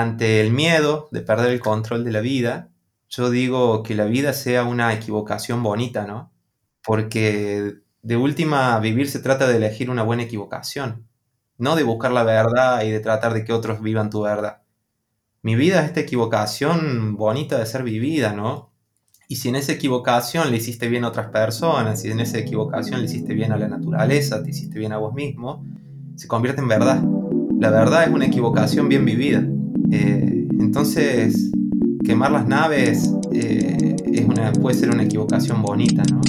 ante el miedo de perder el control de la vida, yo digo que la vida sea una equivocación bonita, ¿no? Porque de última, vivir se trata de elegir una buena equivocación, no de buscar la verdad y de tratar de que otros vivan tu verdad. Mi vida es esta equivocación bonita de ser vivida, ¿no? Y si en esa equivocación le hiciste bien a otras personas, si en esa equivocación le hiciste bien a la naturaleza, te hiciste bien a vos mismo, se convierte en verdad. La verdad es una equivocación bien vivida. Eh, entonces, quemar las naves eh, es una, puede ser una equivocación bonita, ¿no?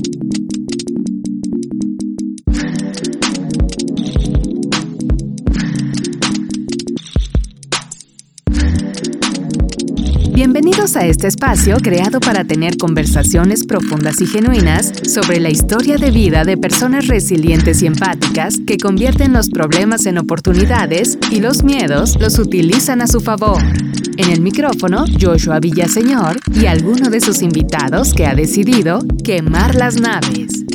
Bienvenidos a este espacio creado para tener conversaciones profundas y genuinas sobre la historia de vida de personas resilientes y empáticas que convierten los problemas en oportunidades y los miedos los utilizan a su favor. En el micrófono, Joshua Villaseñor y alguno de sus invitados que ha decidido quemar las naves.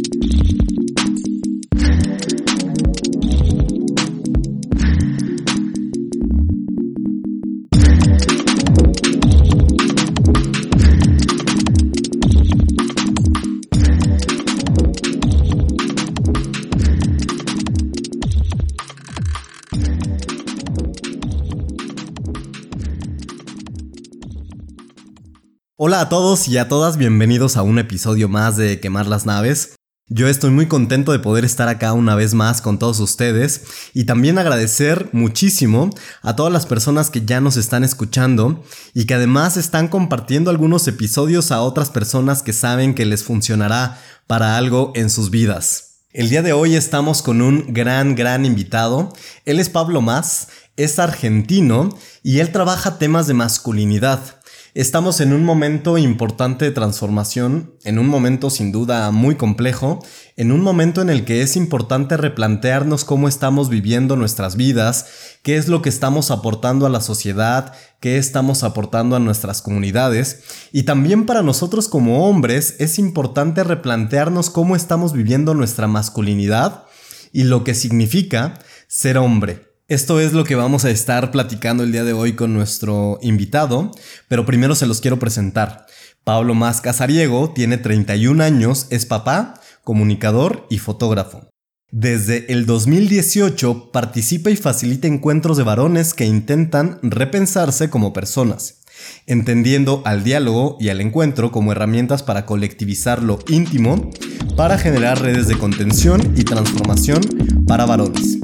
Hola a todos y a todas, bienvenidos a un episodio más de Quemar las Naves. Yo estoy muy contento de poder estar acá una vez más con todos ustedes y también agradecer muchísimo a todas las personas que ya nos están escuchando y que además están compartiendo algunos episodios a otras personas que saben que les funcionará para algo en sus vidas. El día de hoy estamos con un gran, gran invitado. Él es Pablo Más, es argentino y él trabaja temas de masculinidad. Estamos en un momento importante de transformación, en un momento sin duda muy complejo, en un momento en el que es importante replantearnos cómo estamos viviendo nuestras vidas, qué es lo que estamos aportando a la sociedad, qué estamos aportando a nuestras comunidades, y también para nosotros como hombres es importante replantearnos cómo estamos viviendo nuestra masculinidad y lo que significa ser hombre. Esto es lo que vamos a estar platicando el día de hoy con nuestro invitado, pero primero se los quiero presentar. Pablo Más Casariego tiene 31 años, es papá, comunicador y fotógrafo. Desde el 2018 participa y facilita encuentros de varones que intentan repensarse como personas, entendiendo al diálogo y al encuentro como herramientas para colectivizar lo íntimo, para generar redes de contención y transformación para varones.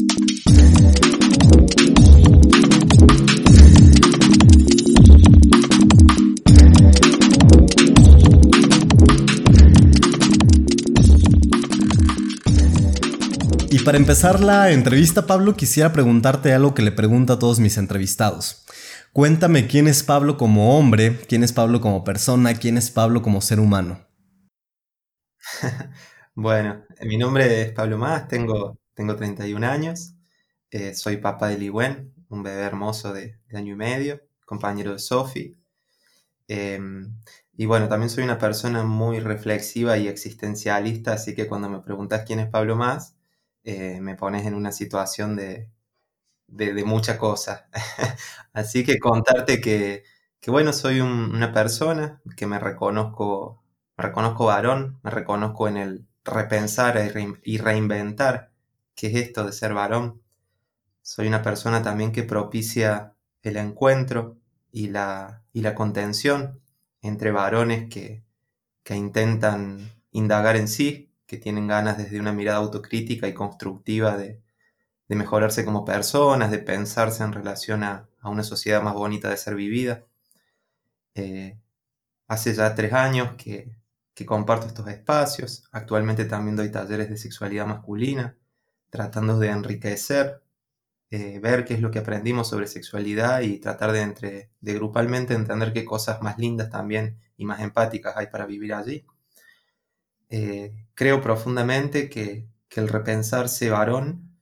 Y para empezar la entrevista, Pablo, quisiera preguntarte algo que le pregunto a todos mis entrevistados. Cuéntame quién es Pablo como hombre, quién es Pablo como persona, quién es Pablo como ser humano. bueno, mi nombre es Pablo Más, tengo, tengo 31 años, eh, soy papá de Ligüen, un bebé hermoso de, año y medio, compañero de Sofi. Em, y bueno, también soy una persona muy reflexiva y existencialista, así que cuando me preguntas quién es Pablo Más, eh, me pones en una situación de, de, mucha cosa. Así que contarte que, bueno, soy una persona que me reconozco, reconozco varón, me reconozco en el repensar y reinventar qué es esto de ser varón. Soy una persona también que propicia el encuentro y la, y la contención entre varones que, que intentan indagar en sí que tienen ganas desde una mirada autocrítica y constructiva de, mejorarse como personas, de pensarse en relación a, una sociedad más bonita de ser vivida. Eh, hace ya tres años que, comparto estos espacios. Actualmente también doy talleres de sexualidad masculina, tratando de enriquecer, eh, ver qué es lo que aprendimos sobre sexualidad y tratar de, entre, de grupalmente entender qué cosas más lindas también y más empáticas hay para vivir allí. Eh, creo profundamente que, el repensarse varón,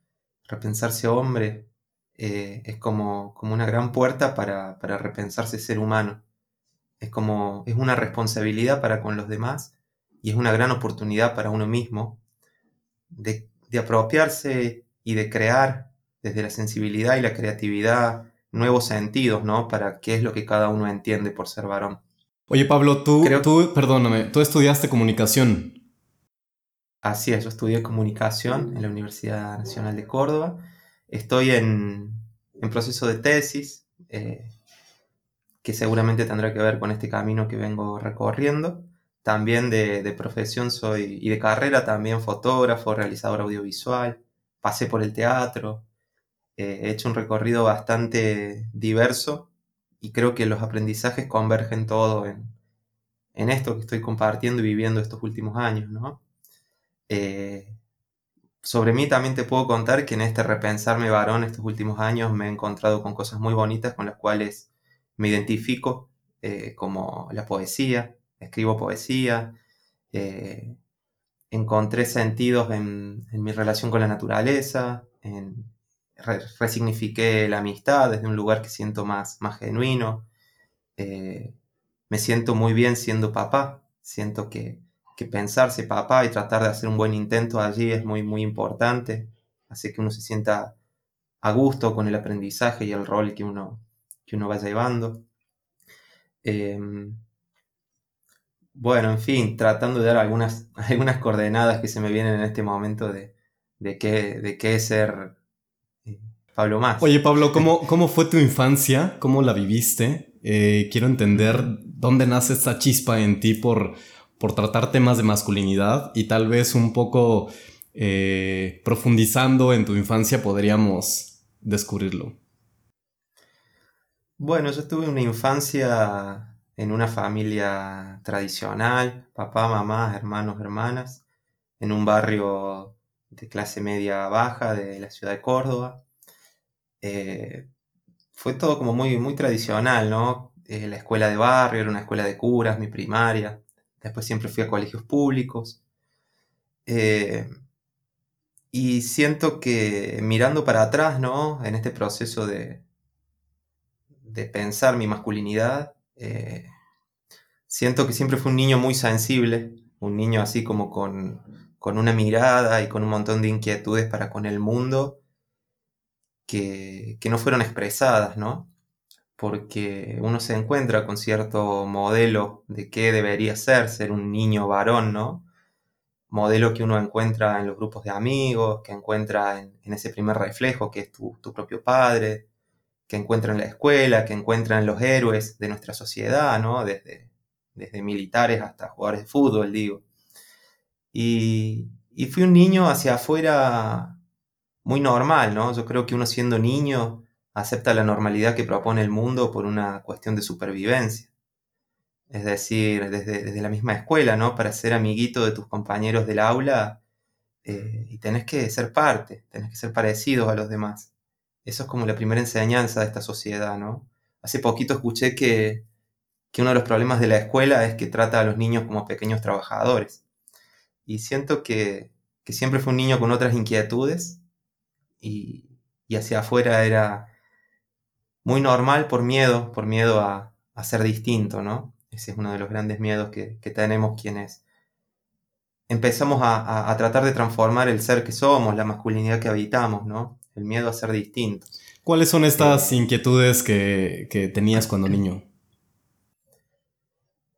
repensarse hombre, eh, es como, como, una gran puerta para, repensarse ser humano. Es como, es una responsabilidad para con los demás y es una gran oportunidad para uno mismo de, de apropiarse y de crear desde la sensibilidad y la creatividad nuevos sentidos, ¿no? Para qué es lo que cada uno entiende por ser varón. Oye, Pablo, tú, tú, perdóname, tú estudiaste comunicación. Así es, yo estudié comunicación en la Universidad Nacional de Córdoba. Estoy en, proceso de tesis, eh, que seguramente tendrá que ver con este camino que vengo recorriendo. También de, profesión soy, y de carrera también fotógrafo, realizador audiovisual. Pasé por el teatro. Eh, he hecho un recorrido bastante diverso y creo que los aprendizajes convergen todo en, esto que estoy compartiendo y viviendo estos últimos años, ¿no? Eh, sobre mí también te puedo contar que en este repensarme varón estos últimos años me he encontrado con cosas muy bonitas con las cuales me identifico, eh, como la poesía, escribo poesía, eh, encontré sentidos en, mi relación con la naturaleza, en, resignifiqué la amistad desde un lugar que siento más, más genuino. Me siento muy bien siendo papá. Siento que, pensarse papá y tratar de hacer un buen intento allí es muy, muy importante. Hace que uno se sienta a gusto con el aprendizaje y el rol que uno, que uno va llevando. Em, bueno, en fin, tratando de dar algunas, algunas coordenadas que se me vienen en este momento de, de, qué, de qué es ser Pablo más. Oye, Pablo, ¿cómo, cómo fue tu infancia? ¿Cómo la viviste? Eh, quiero entender dónde nace esta chispa en ti por, por tratar temas de masculinidad y tal vez un poco eh, profundizando en tu infancia podríamos descubrirlo. Bueno, yo tuve una infancia en una familia tradicional, papá, mamá, hermanos, hermanas, en un barrio de clase media baja de la ciudad de Córdoba. Eh, fue todo como muy, muy tradicional, ¿no? Eh, la escuela de barrio era una escuela de curas, mi primaria. Después siempre fui a colegios públicos. Eh, y siento que mirando para atrás, ¿no? En este proceso de, de pensar mi masculinidad, siento que siempre fui un niño muy sensible, un niño así como con, con una mirada y con un montón de inquietudes para con el mundo que, no fueron expresadas, ¿no? Porque uno se encuentra con cierto modelo de qué debería ser ser un niño varón, ¿no? Modelo que uno encuentra en los grupos de amigos, que encuentra en, ese primer reflejo que es tu, propio padre, que encuentra en la escuela, que encuentra en los héroes de nuestra sociedad, ¿no? Desde, desde militares hasta jugadores de fútbol, digo. Y, y fui un niño hacia afuera muy normal, ¿no? Yo creo que uno siendo niño acepta la normalidad que propone el mundo por una cuestión de supervivencia. Es decir, desde, la misma escuela, ¿no? Para ser amiguito de tus compañeros del aula eh, y tenés que ser parte, tenés que ser parecido a los demás. Eso es como la primera enseñanza de esta sociedad, ¿no? Hace poquito escuché que, uno de los problemas de la escuela es que trata a los niños como pequeños trabajadores. Y siento que, que siempre fue un niño con otras inquietudes y, hacia afuera era muy normal por miedo, por miedo a, ser distinto, ¿no? Ese es uno de los grandes miedos que, tenemos quienes empezamos a, tratar de transformar el ser que somos, la masculinidad que habitamos, ¿no? El miedo a ser distinto. ¿Cuáles son estas eh, inquietudes que, tenías cuando niño?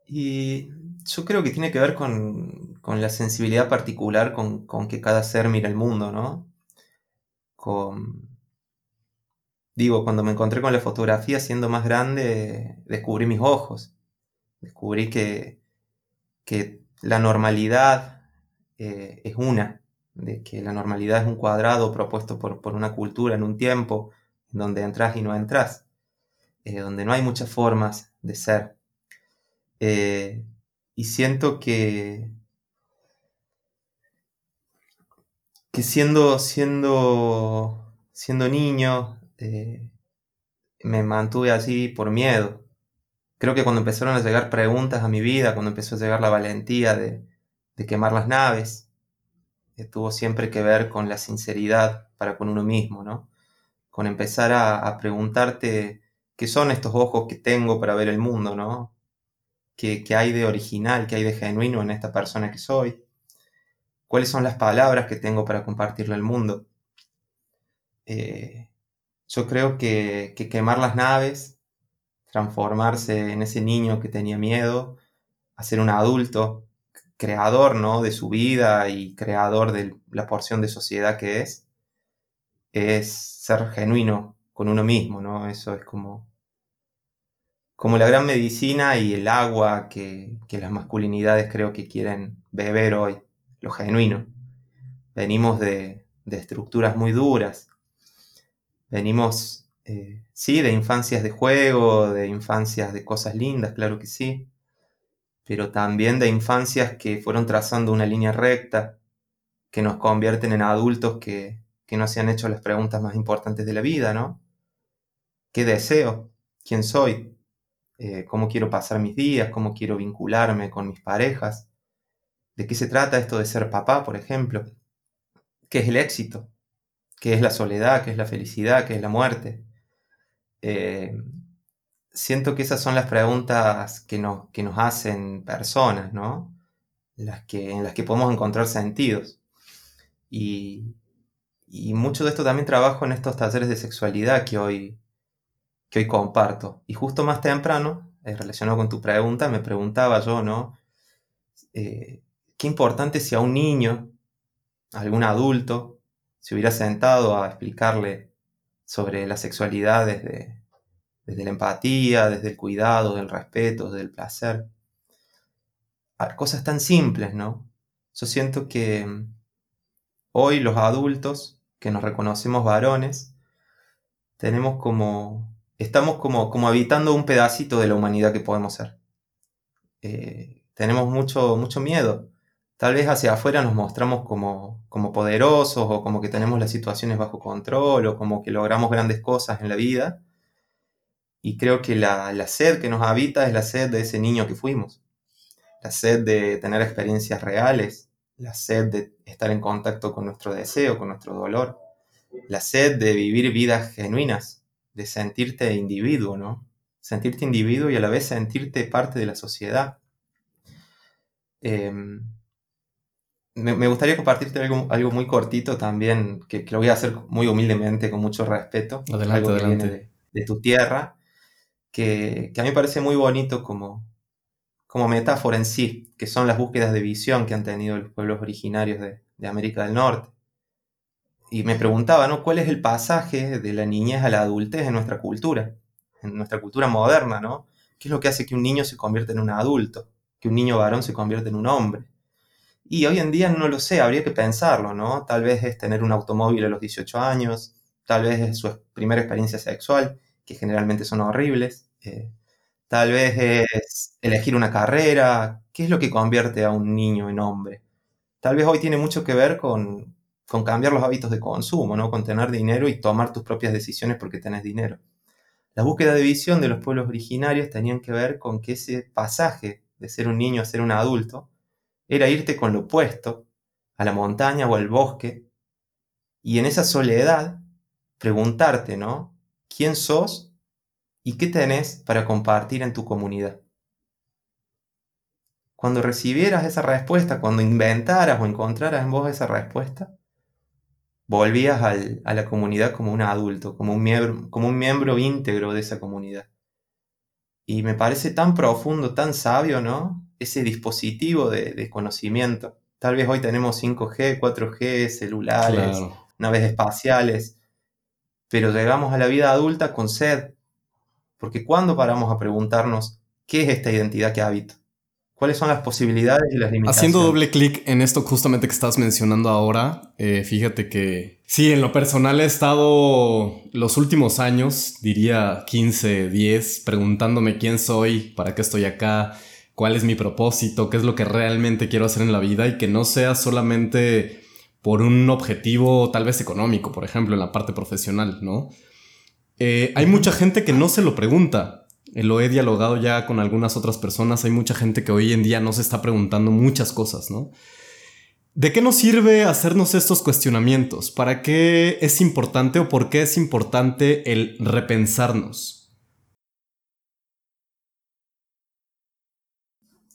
Y yo creo que tiene que ver con, la sensibilidad particular con, con, que cada ser mira el mundo, ¿no? Digo, cuando me encontré con la fotografía siendo más grande, descubrí mis ojos. Descubrí que, que la normalidad eh, es una, de que la normalidad es un cuadrado propuesto por, una cultura en un tiempo donde entras y no entras, eh, donde no hay muchas formas de ser. Eh, y siento que, que siendo, siendo, siendo niño eh, me mantuve así por miedo. Creo que cuando empezaron a llegar preguntas a mi vida, cuando empezó a llegar la valentía de, quemar las naves, eh, tuvo siempre que ver con la sinceridad para con uno mismo, ¿no? Con empezar a, a preguntarte qué son estos ojos que tengo para ver el mundo, ¿no? ¿Qué, ¿Qué, hay de original, qué hay de genuino en esta persona que soy? cuáles son las palabras que tengo para compartirle al mundo. Eh, Yo creo que, que quemar las naves, transformarse en ese niño que tenía miedo, a ser un adulto, creador ¿no? de su vida y creador de la porción de sociedad que es, es ser genuino con uno mismo, ¿no? Eso es como, como la gran medicina y el agua que, las masculinidades creo que quieren beber hoy, lo genuino. Venimos de, estructuras muy duras, venimos, eh, sí, de infancias de juego, de infancias de cosas lindas, claro que sí, pero también de infancias que fueron trazando una línea recta, que nos convierten en adultos que, no se han hecho las preguntas más importantes de la vida, ¿no? ¿Qué deseo? ¿Quién soy? Eh, ¿Cómo quiero pasar mis días? ¿Cómo quiero vincularme con mis parejas? ¿De qué se trata esto de ser papá, por ejemplo? ¿Qué es el éxito? ¿Qué es la soledad? ¿Qué es la felicidad? ¿Qué es la muerte? Eh, siento que esas son las preguntas que nos, que nos hacen personas, ¿no? Las que, en las que podemos encontrar sentidos. Y, mucho de esto también trabajo en estos talleres de sexualidad que hoy, que hoy comparto. Y justo más temprano, eh, relacionado con tu pregunta, me preguntaba yo, ¿no? Eh, qué importante si a un niño, a algún adulto, se hubiera sentado a explicarle sobre la sexualidad desde, desde la empatía, desde el cuidado, del respeto, del placer. Cosas tan simples, ¿no? Yo siento que mm, hoy los adultos, que nos reconocemos varones, tenemos como, estamos como, como habitando un pedacito de la humanidad que podemos ser. Eh, tenemos mucho, mucho miedo. Tal vez hacia afuera nos mostramos como, como poderosos o como que tenemos las situaciones bajo control o como que logramos grandes cosas en la vida y creo que la, sed que nos habita es la sed de ese niño que fuimos, la sed de tener experiencias reales, la sed de estar en contacto con nuestro deseo, con nuestro dolor, la sed de vivir vidas genuinas, de sentirte individuo, ¿no? Sentirte individuo y a la vez sentirte parte de la sociedad. Em, me, gustaría compartirte algo, muy cortito también, que, lo voy a hacer muy humildemente, con mucho respeto. Adelante, adelante. de, tu tierra que, a mí me parece muy bonito como, como metáfora en sí, que son las búsquedas de visión que han tenido los pueblos originarios de, América del Norte. Y me preguntaba, ¿no? ¿Cuál es el pasaje de la niñez a la adultez en nuestra cultura? En nuestra cultura moderna, ¿no? ¿Qué es lo que hace que un niño se convierta en un adulto? Que un niño varón se convierta en un hombre. Y hoy en día no lo sé, habría que pensarlo, ¿no? Tal vez es tener un automóvil a los 18 años, tal vez es su primera experiencia sexual, que generalmente son horribles. Eh, tal vez es elegir una carrera. ¿Qué es lo que convierte a un niño en hombre? Tal vez hoy tiene mucho que ver con, cambiar los hábitos de consumo, ¿no? Con tener dinero y tomar tus propias decisiones porque tenés dinero. La búsqueda de visión de los pueblos originarios tenían que ver con que ese pasaje de ser un niño a ser un adulto era irte con lo opuesto, a la montaña o al bosque, y en esa soledad preguntarte, ¿no? quién sos y qué tenés para compartir en tu comunidad. Cuando recibieras esa respuesta, cuando inventaras o encontraras en vos esa respuesta, volvías a la comunidad como un adulto, como un, miembro, como un miembro íntegro de esa comunidad. Y me parece tan profundo, tan sabio, ¿no? Ese dispositivo de, conocimiento. Tal vez hoy tenemos 5G, 4G, celulares, naves espaciales, pero llegamos a la vida adulta con sed. Porque ¿cuándo paramos a preguntarnos qué es esta identidad que habito? ¿Cuáles son las posibilidades y las limitaciones? Haciendo doble clic en esto justamente que estás mencionando ahora, eh, fíjate que sí, en lo personal he estado los últimos años, diría 15, 10, preguntándome quién soy, para qué estoy acá, cuál es mi propósito, qué es lo que realmente quiero hacer en la vida y que no sea solamente por un objetivo tal vez económico, por ejemplo, en la parte profesional, ¿no? Eh, hay mucha gente que no se lo pregunta. Eh, lo he dialogado ya con algunas otras personas. Hay mucha gente que hoy en día no se está preguntando muchas cosas, ¿no? ¿De qué nos sirve hacernos estos cuestionamientos? ¿Para qué es importante o por qué es importante el repensarnos?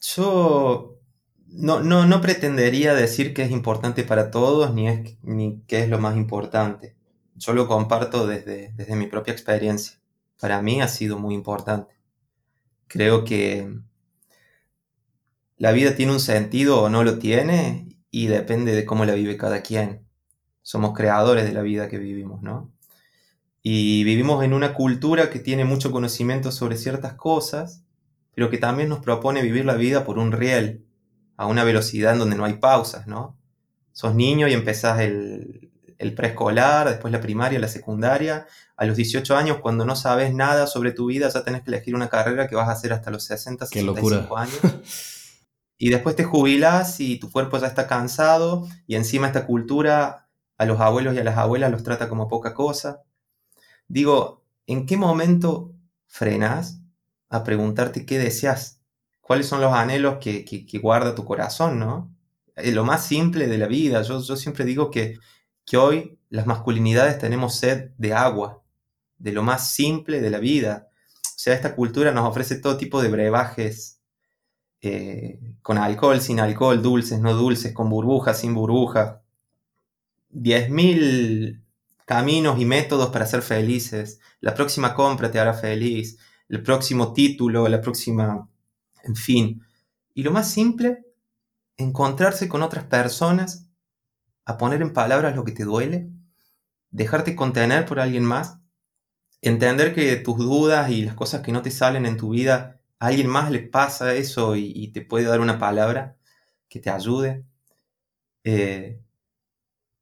Yo no, no, no pretendería decir que es importante para todos ni, es, ni que es lo más importante. yo lo comparto desde, desde mi propia experiencia. Para mí ha sido muy importante. Creo que la vida tiene un sentido o no lo tiene y depende de cómo la vive cada quien. Somos creadores de la vida que vivimos, ¿no? Y vivimos en una cultura que tiene mucho conocimiento sobre ciertas cosas, pero que también nos propone vivir la vida por un riel, a una velocidad en donde no hay pausas, ¿no? Sos niño y empezás el, el preescolar, después la primaria, la secundaria. A los 18 años, cuando no sabes nada sobre tu vida, ya tenés que elegir una carrera que vas a hacer hasta los 60, 65 años. Y después te jubilas y tu cuerpo ya está cansado y encima esta cultura a los abuelos y a las abuelas los trata como poca cosa. Digo, ¿en qué momento frenas a preguntarte qué deseas? ¿Cuáles son los anhelos que, guarda tu corazón, no? Es lo más simple de la vida. Yo, yo siempre digo que, que hoy las masculinidades tenemos sed de agua, de lo más simple de la vida. O sea, esta cultura nos ofrece todo tipo de brebajes eh, con alcohol, sin alcohol, dulces, no dulces, con burbujas, sin burbuja. 10.000 caminos y métodos para ser felices. La próxima compra te hará feliz. El próximo título, la próxima... En fin. Y lo más simple, encontrarse con otras personas, a poner en palabras lo que te duele, dejarte contener por alguien más, entender que tus dudas y las cosas que no te salen en tu vida a alguien más le pasa eso y, te puede dar una palabra que te ayude. Eh,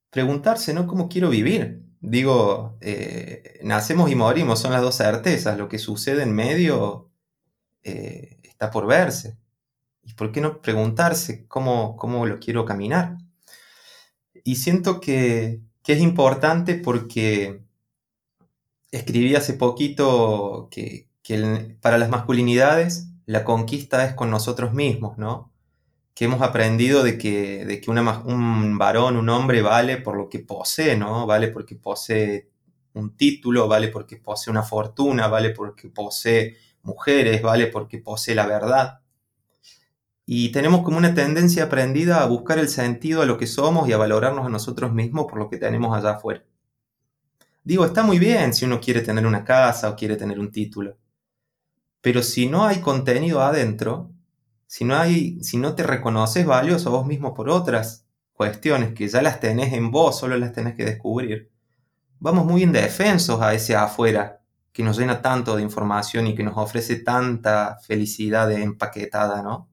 preguntarse, ¿no? ¿Cómo quiero vivir? Digo, eh, nacemos y morimos, son las dos certezas. Lo que sucede en medio eh, está por verse. ¿Y por qué no preguntarse cómo, cómo lo quiero caminar? Y siento que, que es importante porque escribí hace poquito que, que para las masculinidades la conquista es con nosotros mismos, ¿no? Que hemos aprendido de que, de que un varón, un hombre vale por lo que posee, ¿no? Vale porque posee un título, vale porque posee una fortuna, vale porque posee mujeres, vale porque posee la verdad. Y tenemos como una tendencia aprendida a buscar el sentido a lo que somos y a valorarnos a nosotros mismos por lo que tenemos allá afuera. Digo, está muy bien si uno quiere tener una casa o quiere tener un título. Pero si no hay contenido adentro, si no, hay, si no te reconoces valioso a vos mismo por otras cuestiones que ya las tenés en vos, solo las tenés que descubrir, vamos muy indefensos a ese afuera que nos llena tanto de información y que nos ofrece tanta felicidad empaquetada, ¿no?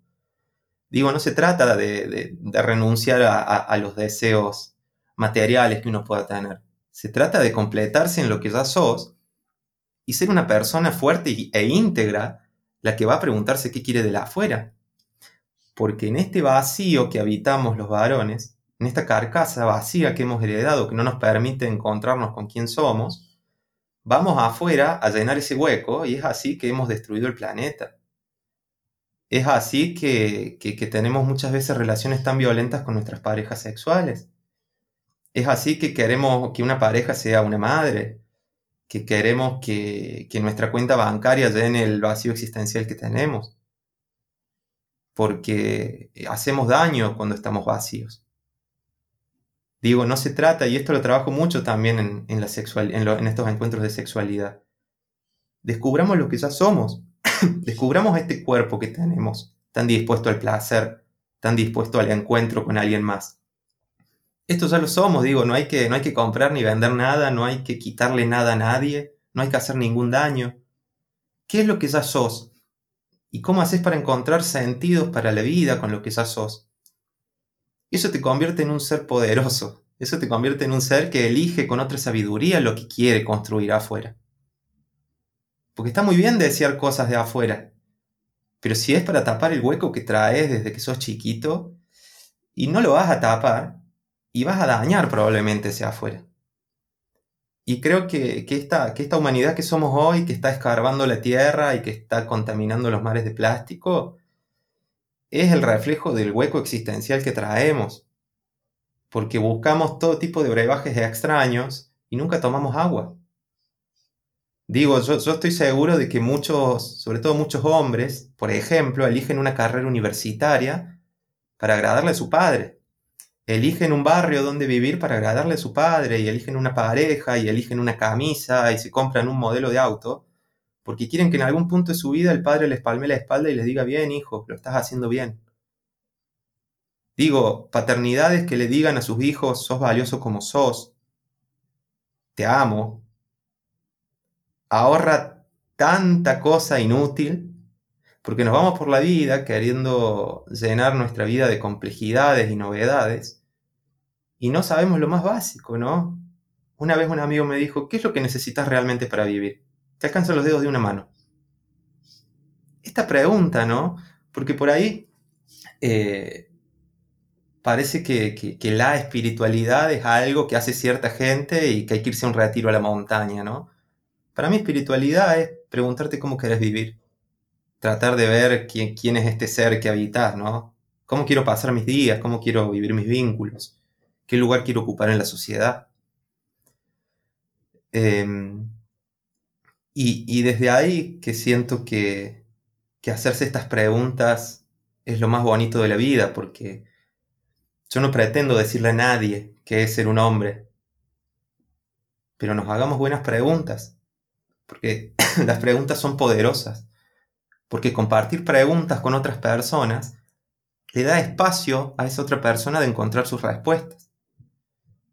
Digo, no se trata de, renunciar a los deseos materiales que uno pueda tener. Se trata de completarse en lo que ya sos y ser una persona fuerte e íntegra la que va a preguntarse qué quiere de la afuera. Porque en este vacío que habitamos los varones, en esta carcasa vacía que hemos heredado, que no nos permite encontrarnos con quién somos, vamos afuera a llenar ese hueco y es así que hemos destruido el planeta. Es así que, que, que tenemos muchas veces relaciones tan violentas con nuestras parejas sexuales. Es así que queremos que una pareja sea una madre, que queremos que, nuestra cuenta bancaria llene el vacío existencial que tenemos. Porque hacemos daño cuando estamos vacíos. Digo, no se trata, y esto lo trabajo mucho también en, la sexual, en, estos encuentros de sexualidad. Descubramos lo que ya somos. Descubramos este cuerpo que tenemos, tan dispuesto al placer, tan dispuesto al encuentro con alguien más esto ya lo somos, digo, no hay, que, no hay que comprar ni vender nada, no hay que quitarle nada a nadie, no hay que hacer ningún daño. ¿Qué es lo que ya sos? ¿Y cómo haces para encontrar sentidos para la vida con lo que ya sos? Eso te convierte en un ser poderoso, eso te convierte en un ser que elige con otra sabiduría lo que quiere construir afuera. Porque está muy bien desear cosas de afuera, pero si es para tapar el hueco que traes desde que sos chiquito, y no lo vas a tapar, y vas a dañar probablemente ese afuera. Y creo que, esta, que esta humanidad que somos hoy, que está escarbando la tierra y que está contaminando los mares de plástico, es el reflejo del hueco existencial que traemos. Porque buscamos todo tipo de brebajes extraños y nunca tomamos agua. Digo, yo, yo, estoy seguro de que muchos, sobre todo muchos hombres, por ejemplo, eligen una carrera universitaria para agradarle a su padre eligen un barrio donde vivir para agradarle a su padre, y eligen una pareja, y eligen una camisa, y se compran un modelo de auto, porque quieren que en algún punto de su vida el padre les palme la espalda y les diga, bien, hijo, lo estás haciendo bien. Digo, paternidades que le digan a sus hijos, sos valioso como sos, te amo, ahorra tanta cosa inútil, porque nos vamos por la vida queriendo llenar nuestra vida de complejidades y novedades, y no sabemos lo más básico, ¿no? Una vez un amigo me dijo, ¿qué es lo que necesitas realmente para vivir? Te alcanzan los dedos de una mano. Esta pregunta, ¿no? Porque por ahí eh, parece que, la espiritualidad es algo que hace cierta gente y que hay que irse a un retiro a la montaña, ¿no? Para mí espiritualidad es preguntarte cómo querés vivir. Tratar de ver quién, quién es este ser que habitas, ¿no? ¿Cómo quiero pasar mis días? ¿Cómo quiero vivir mis vínculos? ¿Qué lugar quiero ocupar en la sociedad? Em, y, desde ahí que siento que, que hacerse estas preguntas es lo más bonito de la vida, porque yo no pretendo decirle a nadie que es ser un hombre, pero nos hagamos buenas preguntas, porque las preguntas son poderosas, porque compartir preguntas con otras personas le da espacio a esa otra persona de encontrar sus respuestas.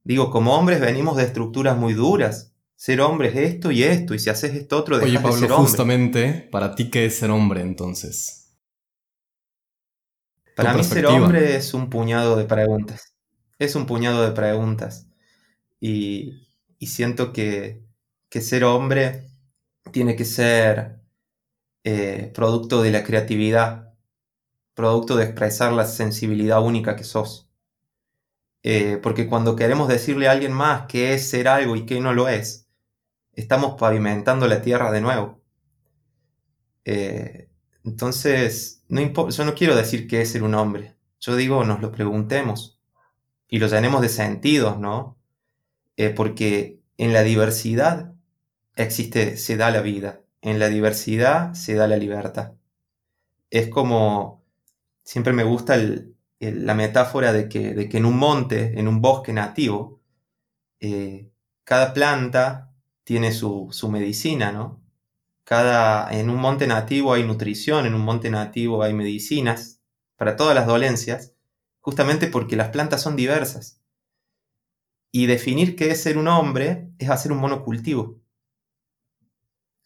Digo, como hombres venimos de estructuras muy duras. Ser hombre es esto y esto, y si haces esto otro, dejas Oye, Pablo, de ser hombre. justamente, ¿para ti qué es ser hombre entonces? Para mí ser hombre es un puñado de preguntas. Es un puñado de preguntas. Y, siento que, ser hombre tiene que ser eh, producto de la creatividad, producto de expresar la sensibilidad única que sos. Eh, porque cuando queremos decirle a alguien más que es ser algo y que no lo es, estamos pavimentando la tierra de nuevo. Eh, entonces, no yo no quiero decir que es ser un hombre. Yo digo, nos lo preguntemos y lo llenemos de sentidos, ¿no? Eh, porque en la diversidad existe, se da la vida. En la diversidad se da la libertad. Es como, siempre me gusta la metáfora de que, de que, en un monte, en un bosque nativo, eh, cada planta tiene su, su medicina, ¿no? Cada, en un monte nativo hay nutrición, en un monte nativo hay medicinas para todas las dolencias, justamente porque las plantas son diversas. Y definir qué es ser un hombre es hacer un monocultivo.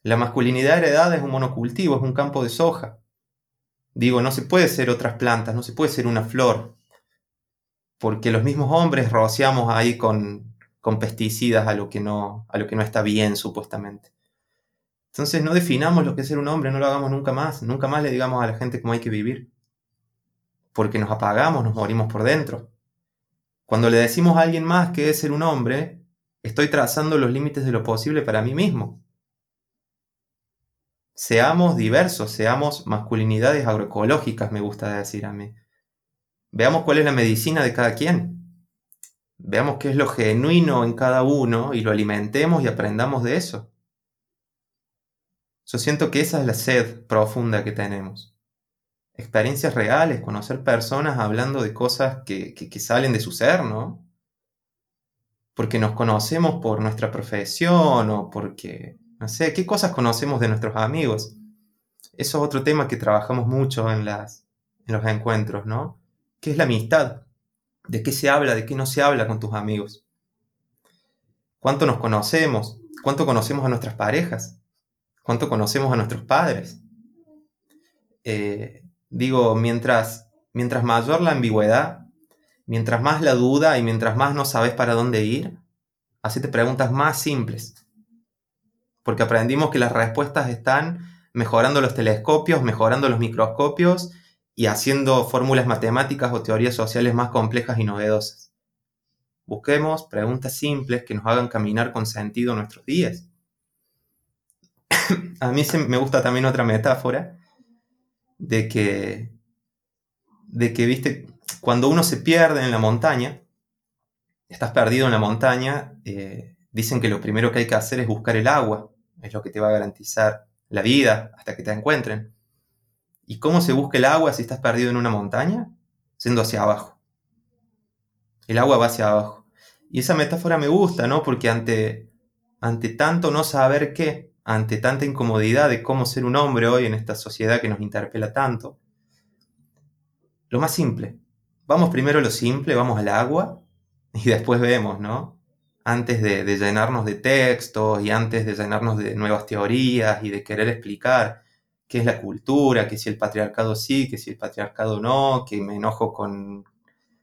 La masculinidad heredada es un monocultivo, es un campo de soja. Digo, no se puede ser otras plantas, no se puede ser una flor, porque los mismos hombres rociamos ahí con, con pesticidas a lo, que no, a lo que no está bien, supuestamente. Entonces no definamos lo que es ser un hombre, no lo hagamos nunca más, nunca más le digamos a la gente cómo hay que vivir. Porque nos apagamos, nos morimos por dentro. Cuando le decimos a alguien más que es ser un hombre, estoy trazando los límites de lo posible para mí mismo. Seamos diversos, seamos masculinidades agroecológicas, me gusta decir a mí. Veamos cuál es la medicina de cada quien. Veamos qué es lo genuino en cada uno y lo alimentemos y aprendamos de eso. Yo siento que esa es la sed profunda que tenemos. Experiencias reales, conocer personas hablando de cosas que, salen de su ser, ¿no? Porque nos conocemos por nuestra profesión o porque, no sé, ¿qué cosas conocemos de nuestros amigos? Eso es otro tema que trabajamos mucho en, las, en los encuentros, ¿no? ¿Qué es la amistad? ¿De qué se habla? ¿De qué no se habla con tus amigos? ¿Cuánto nos conocemos? ¿Cuánto conocemos a nuestras parejas? cuánto conocemos a nuestros padres. Eh, digo, mientras, mientras mayor la ambigüedad, mientras más la duda y mientras más no sabes para dónde ir, así te preguntas más simples. Porque aprendimos que las respuestas están mejorando los telescopios, mejorando los microscopios y haciendo fórmulas matemáticas o teorías sociales más complejas y novedosas. Busquemos preguntas simples que nos hagan caminar con sentido nuestros días. a mí me gusta también otra metáfora de que, de que, viste, cuando uno se pierde en la montaña, estás perdido en la montaña, eh, dicen que lo primero que hay que hacer es buscar el agua, es lo que te va a garantizar la vida hasta que te encuentren. ¿Y cómo se busca el agua si estás perdido en una montaña? Siendo hacia abajo. el agua va hacia abajo. Y esa metáfora me gusta, ¿no? Porque ante, ante tanto no saber qué, ante tanta incomodidad de cómo ser un hombre hoy en esta sociedad que nos interpela tanto, lo más simple. Vamos primero a lo simple, vamos al agua y después vemos, ¿no? Antes de, llenarnos de textos y antes de llenarnos de nuevas teorías y de querer explicar qué es la cultura, que si el patriarcado sí, que si el patriarcado no, que me enojo con,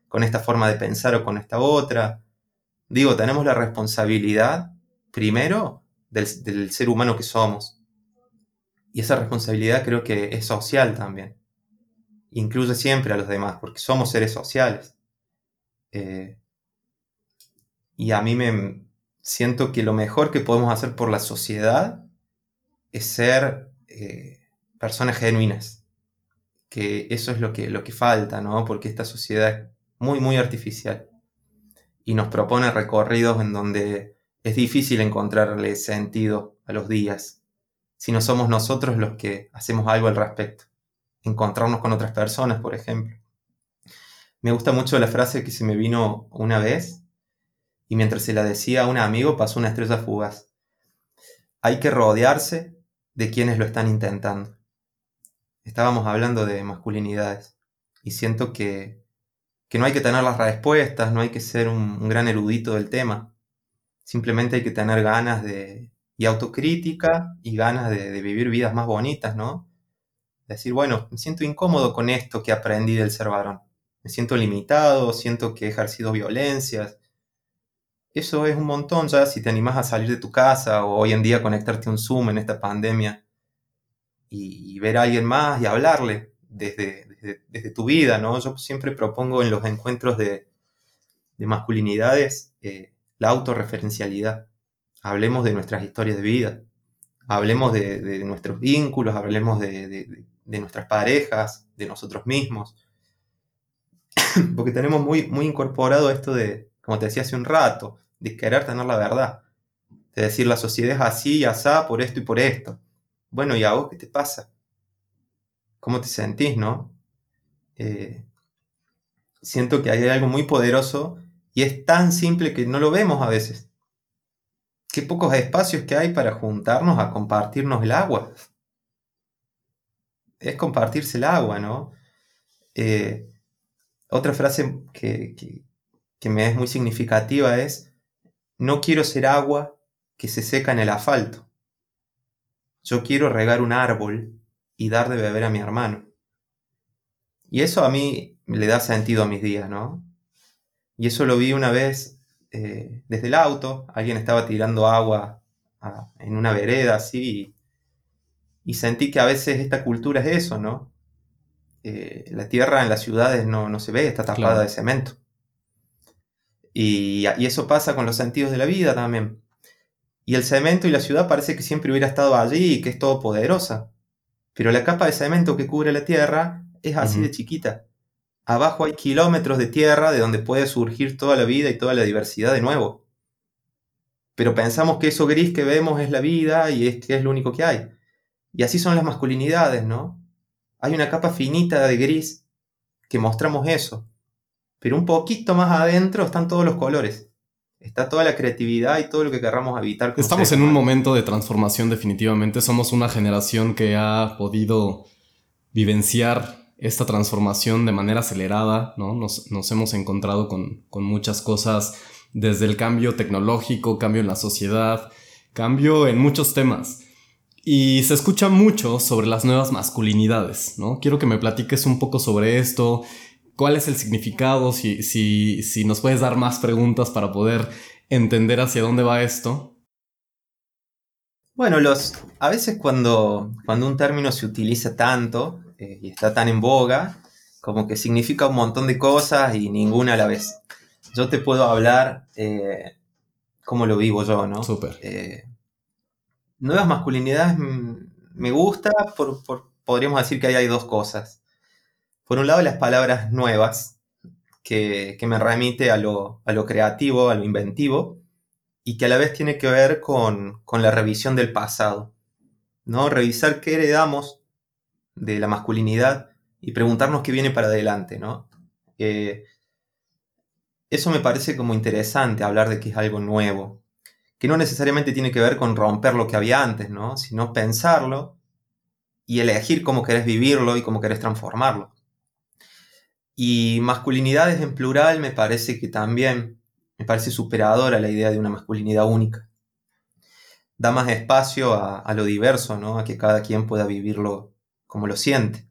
con esta forma de pensar o con esta otra. Digo, tenemos la responsabilidad, primero, del, ser humano que somos. Y esa responsabilidad creo que es social también. Incluye siempre a los demás, porque somos seres sociales. Eh, y a mí me siento que lo mejor que podemos hacer por la sociedad es ser eh, personas genuinas. Que eso es lo que, lo que falta, ¿no? Porque esta sociedad muy, muy artificial. Y nos propone recorridos en donde es difícil encontrarle sentido a los días, si no somos nosotros los que hacemos algo al respecto. Encontrarnos con otras personas, por ejemplo. Me gusta mucho la frase que se me vino una vez y mientras se la decía a un amigo pasó una estrella fugaz. Hay que rodearse de quienes lo están intentando. Estábamos hablando de masculinidades y siento que que no hay que tener las respuestas, no hay que ser un, gran erudito del tema. Simplemente hay que tener ganas de, y autocrítica y ganas de, vivir vidas más bonitas, ¿no? Decir, bueno, me siento incómodo con esto que aprendí del ser varón. Me siento limitado, siento que he ejercido violencias. Eso es un montón ya si te animas a salir de tu casa o hoy en día conectarte a un Zoom en esta pandemia y ver a alguien más y hablarle desde, desde, tu vida, ¿no? Yo siempre propongo en los encuentros de, masculinidades eh, la autorreferencialidad. Hablemos de nuestras historias de vida, hablemos de, nuestros vínculos, hablemos de, nuestras parejas, de nosotros mismos. Porque tenemos muy, muy incorporado esto de, como te decía hace un rato, de querer tener la verdad. De decir la sociedad es así y asá por esto y por esto. Bueno, ¿y a vos qué te pasa? ¿Cómo te sentís, no? Eh, siento que hay algo muy poderoso y es tan simple que no lo vemos a veces. Qué pocos espacios que hay para juntarnos a compartirnos el agua. Es compartirse el agua, ¿no? Eh, otra frase que, que me es muy significativa es, no quiero ser agua que se seca en el asfalto. Yo quiero regar un árbol y dar de beber a mi hermano. Y eso a mí le da sentido a mis días, ¿no? Y eso lo vi una vez eh, desde el auto, alguien estaba tirando agua en una vereda así, y, sentí que a veces esta cultura es eso, ¿no? Eh, la tierra en las ciudades no, se ve, está tapada de cemento. Y, y, eso pasa con los sentidos de la vida también. Y el cemento y la ciudad parece que siempre hubiera estado allí y que es todopoderosa. Pero la capa de cemento que cubre la tierra es así de chiquita. Abajo hay kilómetros de tierra de donde puede surgir toda la vida y toda la diversidad de nuevo. Pero pensamos que eso gris que vemos es la vida y es que es lo único que hay. Y así son las masculinidades, ¿no? Hay una capa finita de gris que mostramos eso. Pero un poquito más adentro están todos los colores. Está toda la creatividad y todo lo que querramos habitar. Estamos en un momento de transformación definitivamente. Somos una generación que ha podido vivenciar esta transformación de manera acelerada, ¿no? Nos, hemos encontrado con, muchas cosas desde el cambio tecnológico, cambio en la sociedad, cambio en muchos temas. Y se escucha mucho sobre las nuevas masculinidades, ¿no? Quiero que me platiques un poco sobre esto, cuál es el significado, si, si, si nos puedes dar más preguntas para poder entender hacia dónde va esto. Bueno, los, a veces cuando, cuando un término se utiliza tanto, eh, y está tan en boga, como que significa un montón de cosas y ninguna a la vez. Yo te puedo hablar eh, cómo lo vivo yo, ¿no? Súper. Eh, nuevas masculinidades me gusta, por, podríamos decir que ahí hay dos cosas. Por un lado, las palabras nuevas, que, me remite a lo, a lo, creativo, a lo inventivo, y que a la vez tiene que ver con, con la revisión del pasado. ¿no? Revisar qué heredamos de la masculinidad y preguntarnos qué viene para adelante, ¿no? Eh, eso me parece como interesante hablar de que es algo nuevo, que no necesariamente tiene que ver con romper lo que había antes, ¿no? sino pensarlo y elegir cómo querés vivirlo y cómo querés transformarlo. Y masculinidades en plural me parece que también, me parece superadora la idea de una masculinidad única. Da más espacio a, lo diverso, ¿no? a que cada quien pueda vivirlo como lo siente.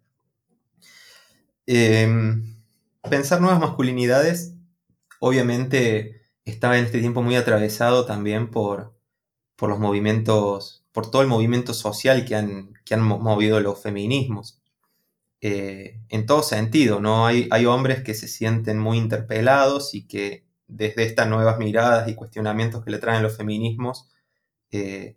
Em, pensar nuevas masculinidades, obviamente, está en este tiempo muy atravesado también por, por los movimientos, por todo el movimiento social que han, que han movido los feminismos. Eh, en todo sentido, ¿no? Hay, hay hombres que se sienten muy interpelados y que desde estas nuevas miradas y cuestionamientos que le traen los feminismos eh,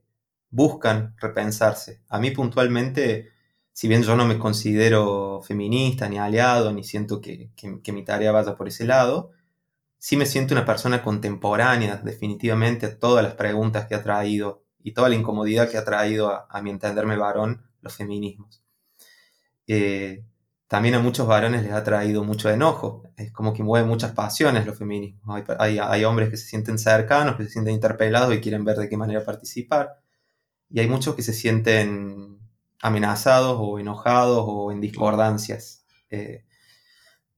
buscan repensarse. A mí puntualmente, si bien yo no me considero feminista ni aliado, ni siento que, mi tarea vaya por ese lado, sí me siento una persona contemporánea definitivamente a todas las preguntas que ha traído y toda la incomodidad que ha traído a mi entenderme varón los feminismos. También a muchos varones les ha traído mucho enojo. Es como que mueve muchas pasiones los feminismos. Hay, hombres que se sienten cercanos, que se sienten interpelados y quieren ver de qué manera participar. Y hay muchos que se sienten amenazados o enojados o en discordancias. Eh,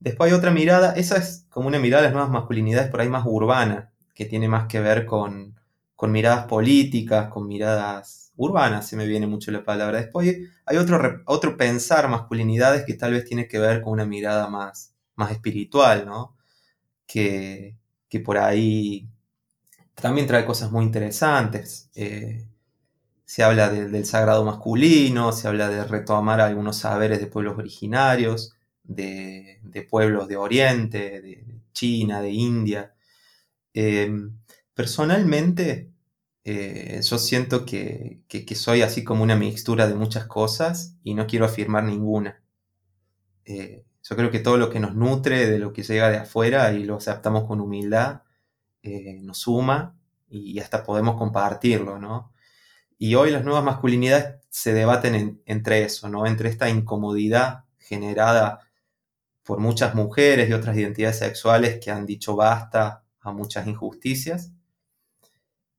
después hay otra mirada, esa es como una mirada de las nuevas masculinidades por ahí más urbana, que tiene más que ver con, con miradas políticas, con miradas urbana, se me viene mucho la palabra. Después hay otro, otro pensar masculinidades que tal vez tiene que ver con una mirada más, más espiritual, ¿no? Que, por ahí también trae cosas muy interesantes. Eh, se habla del sagrado masculino, se habla de retomar algunos saberes de pueblos originarios, de, pueblos de Oriente, de China, de India. Eh, personalmente, eh, yo siento que, soy así como una mixtura de muchas cosas y no quiero afirmar ninguna. Eh, yo creo que todo lo que nos nutre de lo que llega de afuera y lo aceptamos con humildad eh, nos suma y hasta podemos compartirlo, ¿no? Y hoy las nuevas masculinidades se debaten entre eso, ¿no? Entre esta incomodidad generada por muchas mujeres y otras identidades sexuales que han dicho basta a muchas injusticias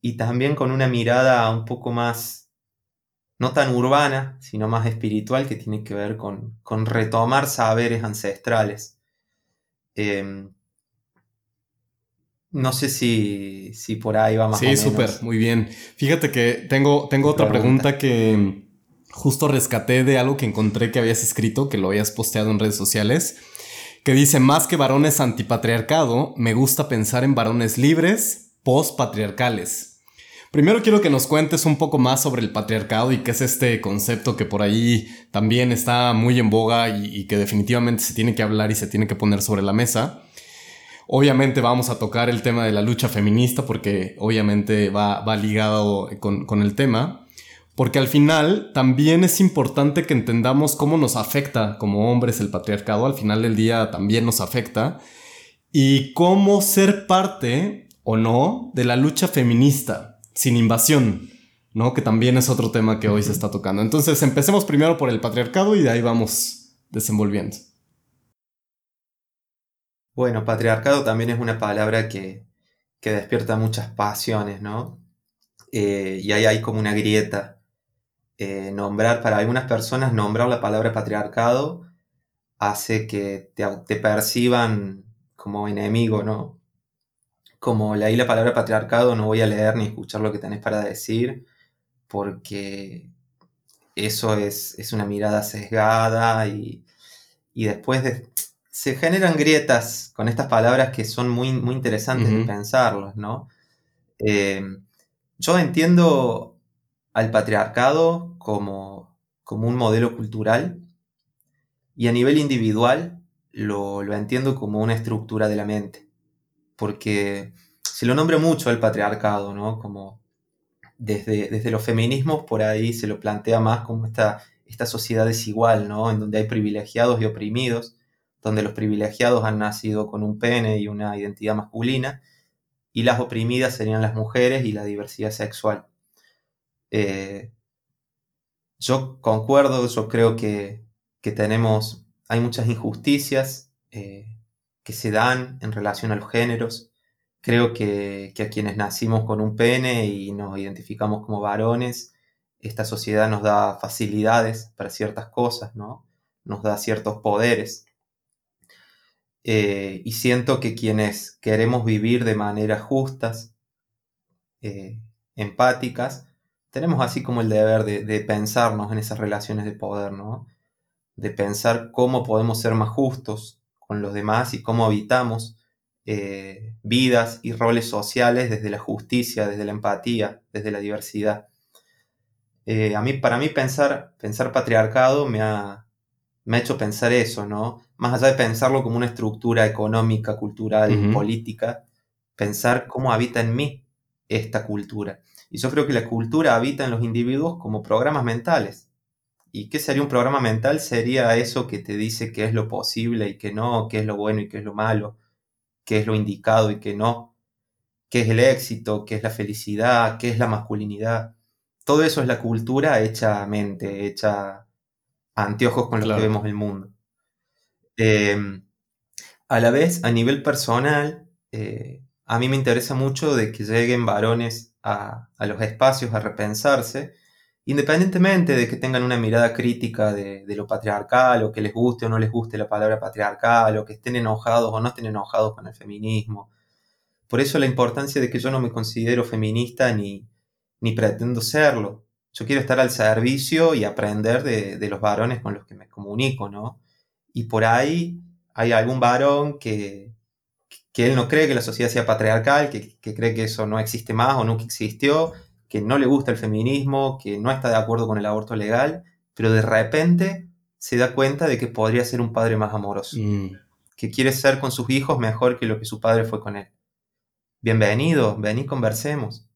y también con una mirada un poco más, no tan urbana, sino más espiritual, que tiene que ver con, retomar saberes ancestrales. Em, no sé si, si, por ahí va más sí, súper, muy bien. Fíjate que tengo, tengo otra pregunta. que justo rescaté de algo que encontré que habías escrito, que lo habías posteado en redes sociales, que dice, más que varones antipatriarcado, me gusta pensar en varones libres, post-patriarcales. Primero quiero que nos cuentes un poco más sobre el patriarcado y qué es este concepto que por ahí también está muy en boga y, que definitivamente se tiene que hablar y se tiene que poner sobre la mesa. Obviamente vamos a tocar el tema de la lucha feminista porque obviamente va, ligado con, el tema. Porque al final también es importante que entendamos cómo nos afecta como hombres el patriarcado. Al final del día también nos afecta. Y cómo ser parte o no de la lucha feminista sin invasión, ¿no? Que también es otro tema que hoy se está tocando. Entonces, empecemos primero por el patriarcado y de ahí vamos desenvolviendo. Bueno, patriarcado también es una palabra que, despierta muchas pasiones, ¿no? Eh, y ahí hay como una grieta. Eh, nombrar, para algunas personas, nombrar la palabra patriarcado hace que te, te perciban como enemigo, ¿no? Como leí la palabra patriarcado, no voy a leer ni escuchar lo que tenés para decir, porque eso es, una mirada sesgada y, después se generan grietas con estas palabras que son muy, muy interesantes de pensarlos, ¿no? Eh, yo entiendo al patriarcado como, como, un modelo cultural y a nivel individual lo, lo entiendo como una estructura de la mente porque se lo nombra mucho el patriarcado, ¿no? Como desde, desde los feminismos por ahí se lo plantea más como esta, esta sociedad desigual, ¿no? En donde hay privilegiados y oprimidos, donde los privilegiados han nacido con un pene y una identidad masculina, y las oprimidas serían las mujeres y la diversidad sexual. Eh, yo concuerdo, yo creo que, tenemos, hay muchas injusticias, eh, que se dan en relación a los géneros. Creo que, que a quienes nacimos con un pene y nos identificamos como varones, esta sociedad nos da facilidades para ciertas cosas, ¿no? Nos da ciertos poderes. Eh, y siento que quienes queremos vivir de maneras justas, eh, empáticas, tenemos así como el deber de, pensarnos en esas relaciones de poder, ¿no? De pensar cómo podemos ser más justos con los demás y cómo habitamos eh, vidas y roles sociales desde la justicia, desde la empatía, desde la diversidad. a mí, para mí pensar, pensar patriarcado me ha, me ha hecho pensar eso, ¿no? Más allá de pensarlo como una estructura económica, cultural, política, pensar cómo habita en mí esta cultura. Y yo creo que la cultura habita en los individuos como programas mentales. ¿Y qué sería un programa mental? Sería eso que te dice qué es lo posible y qué no, qué es lo bueno y qué es lo malo, qué es lo indicado y qué no, qué es el éxito, qué es la felicidad, qué es la masculinidad. Todo eso es la cultura hecha mente, hecha anteojos con los que vemos el mundo. Em, a la vez, a nivel personal, eh, a mí me interesa mucho de que lleguen varones a, los espacios a repensarse, independientemente de que tengan una mirada crítica de, lo patriarcal, o que les guste o no les guste la palabra patriarcal, o que estén enojados o no estén enojados con el feminismo. Por eso la importancia de que yo no me considero feminista ni, ni pretendo serlo yo quiero estar al servicio y aprender de, los varones con los que me comunico, ¿no? Y por ahí hay algún varón que, que él no cree que la sociedad sea patriarcal, que, cree que eso no existe más o nunca existió, que no le gusta el feminismo, que no está de acuerdo con el aborto legal, pero de repente se da cuenta de que podría ser un padre más amoroso, mm. que quiere ser con sus hijos mejor que lo que su padre fue con él. Bienvenido, vení, conversemos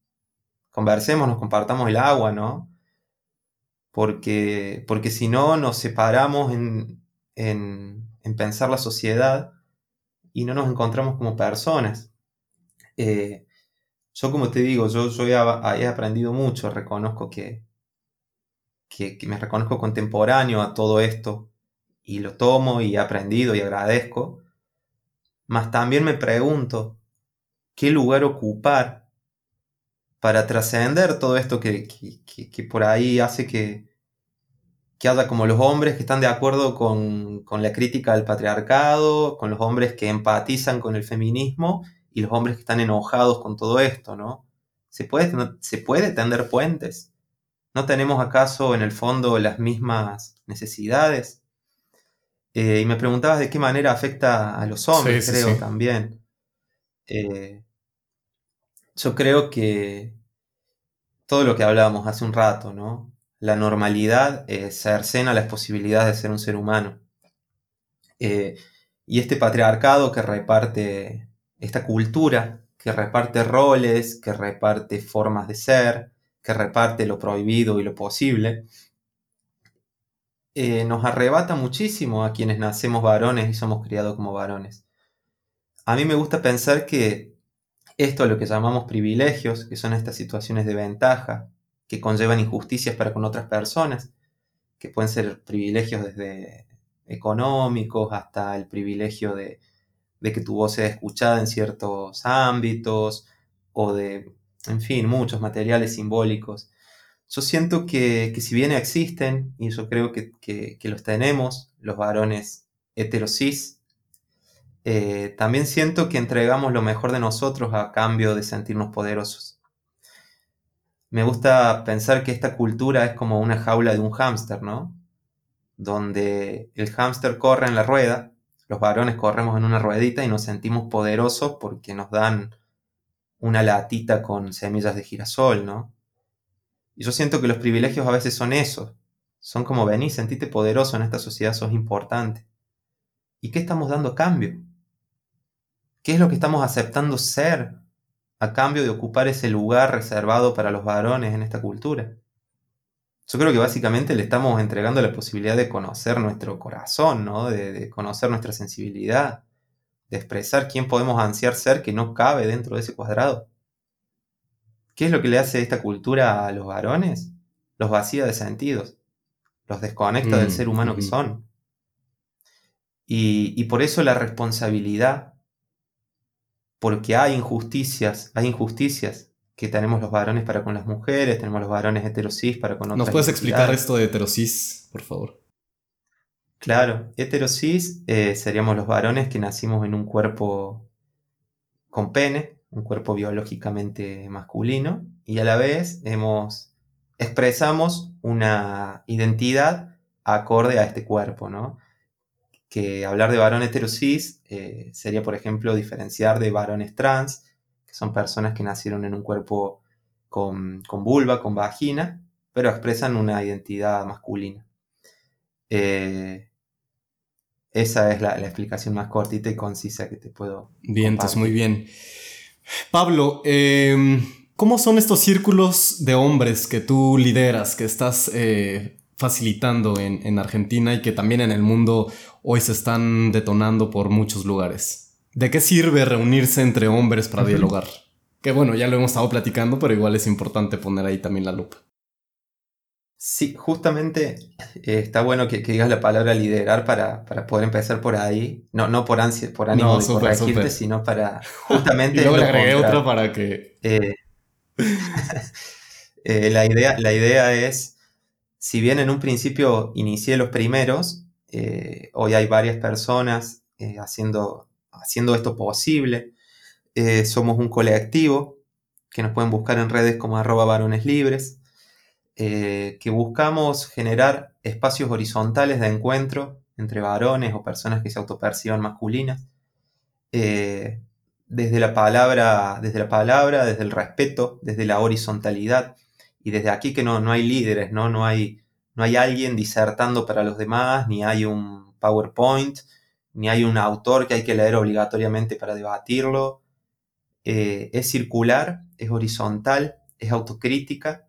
conversemos, nos compartamos el agua, ¿no? Porque, porque si no nos separamos en, pensar la sociedad y no nos encontramos como personas. Eh, yo como te digo, yo, he, aprendido mucho, reconozco que, que, me reconozco contemporáneo a todo esto y lo tomo y he aprendido y agradezco, mas también me pregunto qué lugar ocupar para trascender todo esto que, por ahí hace que, que haya como los hombres que están de acuerdo con, la crítica del patriarcado, con los hombres que empatizan con el feminismo y los hombres que están enojados con todo esto, ¿no? ¿Se puede, ¿se puede tender puentes? ¿No tenemos acaso en el fondo las mismas necesidades? Eh, y me preguntabas de qué manera afecta a los hombres, creo, también. Eh, yo creo que todo lo que hablábamos hace un rato, ¿no? La normalidad eh, cercena las posibilidades de ser un ser humano. Eh, y este patriarcado que reparte esta cultura, que reparte roles, que reparte formas de ser, que reparte lo prohibido y lo posible, eh, nos arrebata muchísimo a quienes nacemos varones y somos criados como varones. A mí me gusta pensar que esto es lo que llamamos privilegios, que son estas situaciones de ventaja que conllevan injusticias para con otras personas, que pueden ser privilegios desde económicos hasta el privilegio de, que tu voz sea escuchada en ciertos ámbitos o de, en fin, muchos materiales simbólicos. Yo siento que, si bien existen, y yo creo que, que los tenemos, los varones heterosis, eh, también siento que entregamos lo mejor de nosotros a cambio de sentirnos poderosos. Me gusta pensar que esta cultura es como una jaula de un hámster, ¿no? Donde el hámster corre en la rueda, los varones corremos en una ruedita y nos sentimos poderosos porque nos dan una latita con semillas de girasol, ¿no? Y yo siento que los privilegios a veces son esos. Son como venís, sentite poderoso en esta sociedad, sos importante. ¿Y qué estamos dando a cambio? ¿Qué es lo que estamos aceptando ser a cambio de ocupar ese lugar reservado para los varones en esta cultura? Yo creo que básicamente le estamos entregando la posibilidad de conocer nuestro corazón, ¿no? de, conocer nuestra sensibilidad, de expresar quién podemos ansiar ser que no cabe dentro de ese cuadrado. ¿Qué es lo que le hace esta cultura a los varones? Los vacía de sentidos, los desconecta del mm, ser humano que son. Y, por eso la responsabilidad, porque hay injusticias, hay injusticias que tenemos los varones para con las mujeres, tenemos los varones heterosis para con otras. ¿Nos puedes explicar esto de heterosis, por favor? Claro, heterosis eh, seríamos los varones que nacimos en un cuerpo con pene, un cuerpo biológicamente masculino, y a la vez hemos, expresamos una identidad acorde a este cuerpo, ¿no? Que hablar de varón heterosis eh, sería, por ejemplo, diferenciar de varones trans, son personas que nacieron en un cuerpo con, vulva, con vagina, pero expresan una identidad masculina. Eh, esa es la, explicación más cortita y concisa que te puedo. Bien, entonces muy bien. Pablo, em, ¿cómo son estos círculos de hombres que tú lideras, que estás eh, facilitando en, Argentina y que también en el mundo hoy se están detonando por muchos lugares? ¿De qué sirve reunirse entre hombres para dialogar? Que bueno, ya lo hemos estado platicando, pero igual es importante poner ahí también la lupa. Sí, justamente eh, está bueno que, digas la palabra liderar para, poder empezar por ahí. No, no por ansia, por ánimo de corregirte, sino para justamente. y luego le agregué otra para que. Eh, eh, la, idea, la idea es, si bien en un principio inicié los primeros, hoy hay varias personas haciendo, haciendo esto posible. somos un colectivo que nos pueden buscar en redes como arroba varones libres. Eh, que buscamos generar espacios horizontales de encuentro entre varones o personas que se autoperciban masculinas, eh, desde, la palabra, desde la palabra, desde el respeto, desde la horizontalidad, y desde aquí que no, no hay líderes, ¿no? No, hay, no hay alguien disertando para los demás, ni hay un PowerPoint, ni hay un autor que hay que leer obligatoriamente para debatirlo. Eh, es circular, es horizontal, es autocrítica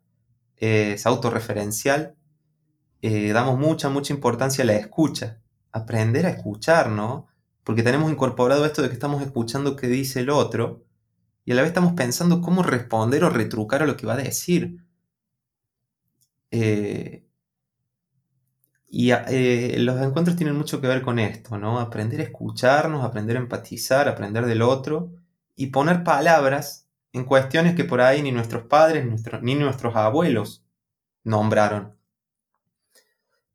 es autorreferencial, eh, damos mucha, mucha importancia a la escucha, aprender a escuchar, ¿no? Porque tenemos incorporado esto de que estamos escuchando qué dice el otro y a la vez estamos pensando cómo responder o retrucar a lo que va a decir. Eh, y eh, los encuentros tienen mucho que ver con esto, ¿no? Aprender a escucharnos, aprender a empatizar, aprender del otro y poner palabras en cuestiones que por ahí ni nuestros padres ni nuestros abuelos nombraron.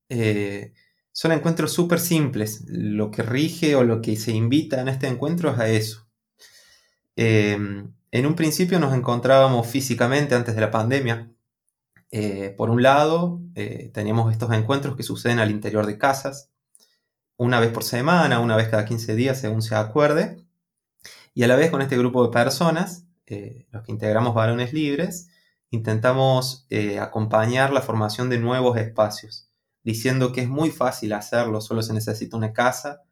Eh, son encuentros súper simples. Lo que rige o lo que se invita en este encuentro es a eso. Em, en un principio nos encontrábamos físicamente antes de la pandemia. Eh, por un lado, eh, teníamos estos encuentros que suceden al interior de casas, una vez por semana, una vez cada 15 días, según se acuerde. Y a la vez con este grupo de personas eh, los que integramos varones libres, intentamos eh, acompañar la formación de nuevos espacios, diciendo que es muy fácil hacerlo, solo se necesita una casa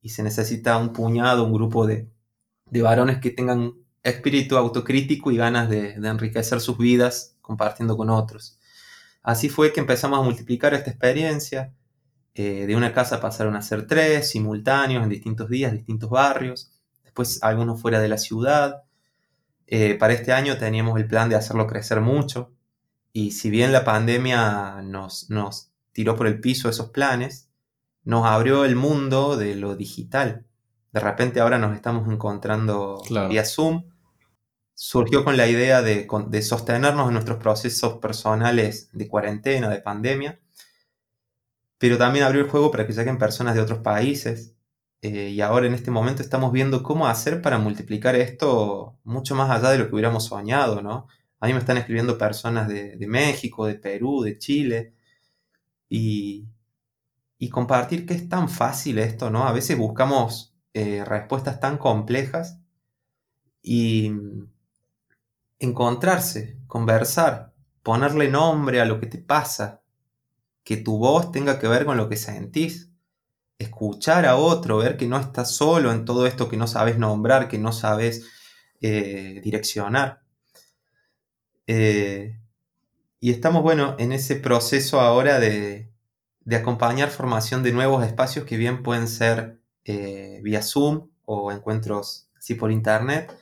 y se necesita un puñado, un grupo de, varones que tengan espíritu autocrítico y ganas de, enriquecer sus vidas compartiendo con otros. Así fue que empezamos a multiplicar esta experiencia. Eh, de una casa pasaron a ser tres, simultáneos, en distintos días, distintos barrios. Después algunos fuera de la ciudad. Eh, para este año teníamos el plan de hacerlo crecer mucho y si bien la pandemia nos, tiró por el piso esos planes, nos abrió el mundo de lo digital. De repente ahora nos estamos encontrando vía Zoom. Surgió con la idea de, de, sostenernos en nuestros procesos personales de cuarentena, de pandemia, pero también abrió el juego para que lleguen personas de otros países, eh, y ahora en este momento estamos viendo cómo hacer para multiplicar esto mucho más allá de lo que hubiéramos soñado, ¿no? A mí me están escribiendo personas de, México, de Perú, de Chile, y, compartir que es tan fácil esto, ¿no? A veces buscamos eh, respuestas tan complejas y encontrarse, conversar, ponerle nombre a lo que te pasa, que tu voz tenga que ver con lo que sentís escuchar a otro, ver que no estás solo en todo esto que no sabes nombrar, que no sabes eh, direccionar. Eh, y estamos, bueno, en ese proceso ahora de, acompañar formación de nuevos espacios que bien pueden ser eh, vía Zoom o encuentros así por internet.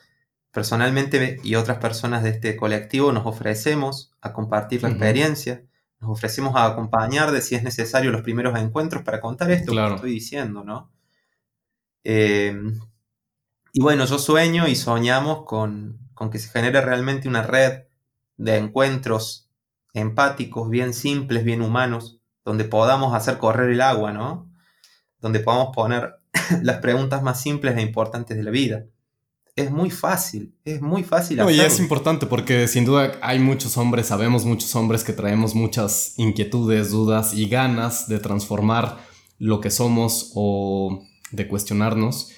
Personalmente y otras personas de este colectivo nos ofrecemos a compartir la experiencia nos ofrecemos a acompañar de si es necesario los primeros encuentros para contar esto que estoy diciendo, ¿no? Eh, y bueno, yo sueño y soñamos con, con que se genere realmente una red de encuentros empáticos, bien simples, bien humanos, donde podamos hacer correr el agua, ¿no? Donde podamos poner las preguntas más simples e importantes de la vida. Es muy fácil, es muy fácil. No, y es importante porque sin duda hay muchos hombres, sabemos muchos hombres que traemos muchas inquietudes, dudas y ganas de transformar lo que somos o de cuestionarnos.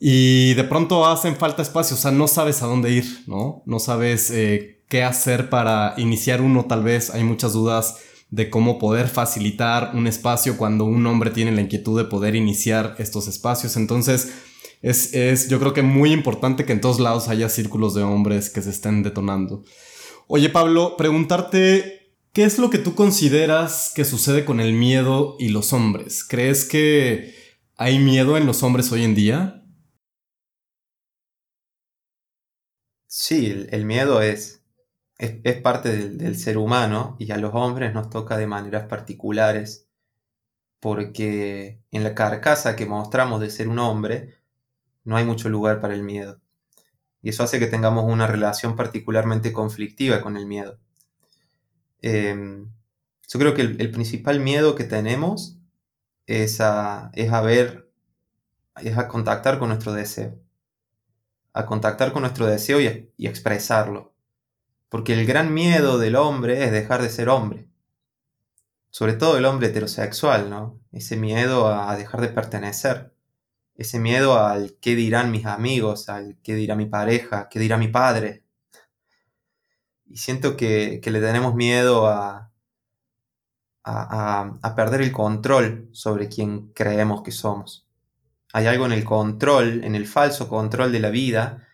Y de pronto hacen falta espacio, o sea, no sabes a dónde ir, ¿no? No sabes eh, qué hacer para iniciar uno, tal vez hay muchas dudas de cómo poder facilitar un espacio cuando un hombre tiene la inquietud de poder iniciar estos espacios. Entonces, es, es, yo creo que muy importante que en todos lados haya círculos de hombres que se estén detonando. Oye, Pablo, preguntarte, ¿qué es lo que tú consideras que sucede con el miedo y los hombres? ¿Crees que hay miedo en los hombres hoy en día? Sí, el, miedo es, es, parte del, ser humano y a los hombres nos toca de maneras particulares porque en la carcasa que mostramos de ser un hombre no hay mucho lugar para el miedo. Y eso hace que tengamos una relación particularmente conflictiva con el miedo. Em, yo creo que el, principal miedo que tenemos es a, es a ver, es a contactar con nuestro deseo a contactar con nuestro deseo y, expresarlo. Porque el gran miedo del hombre es dejar de ser hombre. Sobre todo el hombre heterosexual, ¿no? Ese miedo a dejar de pertenecer. Ese miedo al qué dirán mis amigos, al qué dirá mi pareja, qué dirá mi padre. Y siento que, le tenemos miedo a, a, a perder el control sobre quien creemos que somos hay algo en el control, en el falso control de la vida,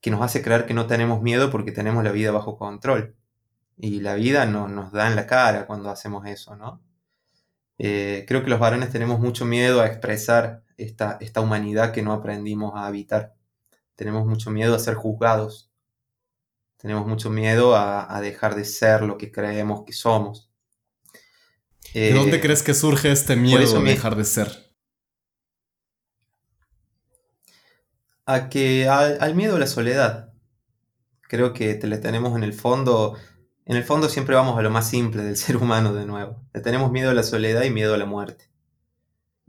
que nos hace creer que no tenemos miedo porque tenemos la vida bajo control. Y la vida no, nos da en la cara cuando hacemos eso, ¿no? Eh, creo que los varones tenemos mucho miedo a expresar esta, esta humanidad que no aprendimos a habitar. Tenemos mucho miedo a ser juzgados. Tenemos mucho miedo a, dejar de ser lo que creemos que somos. ¿De dónde eh, crees que surge este miedo a dejar de ser? a que al, miedo a la soledad. Creo que te le tenemos en el fondo, en el fondo siempre vamos a lo más simple del ser humano de nuevo. Le tenemos miedo a la soledad y miedo a la muerte.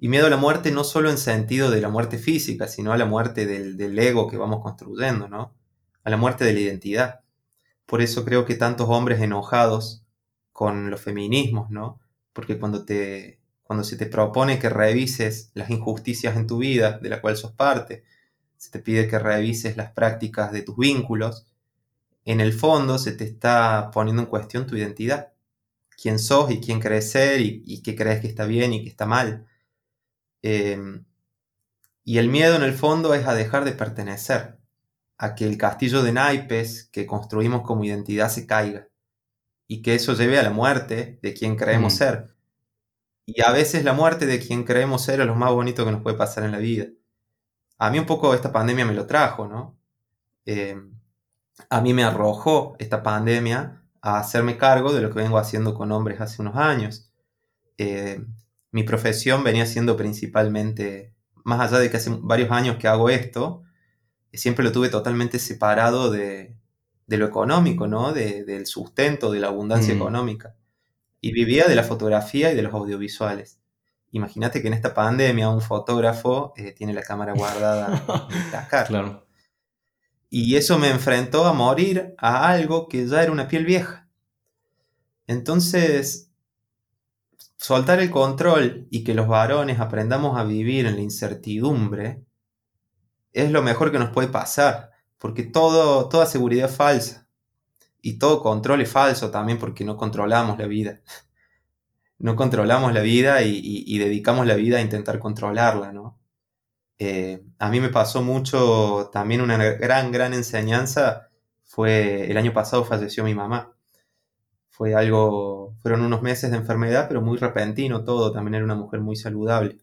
Y miedo a la muerte no solo en sentido de la muerte física, sino a la muerte del, del ego que vamos construyendo, ¿no? A la muerte de la identidad. Por eso creo que tantos hombres enojados con los feminismos, ¿no? Porque cuando te, cuando se te propone que revises las injusticias en tu vida, de la cual sos parte, se te pide que revises las prácticas de tus vínculos, en el fondo se te está poniendo en cuestión tu identidad, quién sos y quién crees ser y, qué crees que está bien y que está mal. Em, y el miedo en el fondo es a dejar de pertenecer, a que el castillo de naipes que construimos como identidad se caiga y que eso lleve a la muerte de quien creemos mm. ser. Y a veces la muerte de quien creemos ser es lo más bonito que nos puede pasar en la vida a mí un poco esta pandemia me lo trajo, ¿no? Eh, a mí me arrojó esta pandemia a hacerme cargo de lo que vengo haciendo con hombres hace unos años. Eh, mi profesión venía siendo principalmente, más allá de que hace varios años que hago esto, siempre lo tuve totalmente separado de, lo económico, ¿no? del sustento, de la abundancia mm. económica. Y vivía de la fotografía y de los audiovisuales. Imagínate que en esta pandemia un fotógrafo eh, tiene la cámara guardada en Dakar. Claro. Y eso me enfrentó a morir a algo que ya era una piel vieja. Entonces, soltar el control y que los varones aprendamos a vivir en la incertidumbre es lo mejor que nos puede pasar, porque todo, toda seguridad es falsa y todo control es falso también porque no controlamos la vida no controlamos la vida y, dedicamos la vida a intentar controlarla, ¿no? Eh, a mí me pasó mucho, también una gran, gran enseñanza fue, el año pasado falleció mi mamá. Fue algo, fueron unos meses de enfermedad, pero muy repentino todo, también era una mujer muy saludable.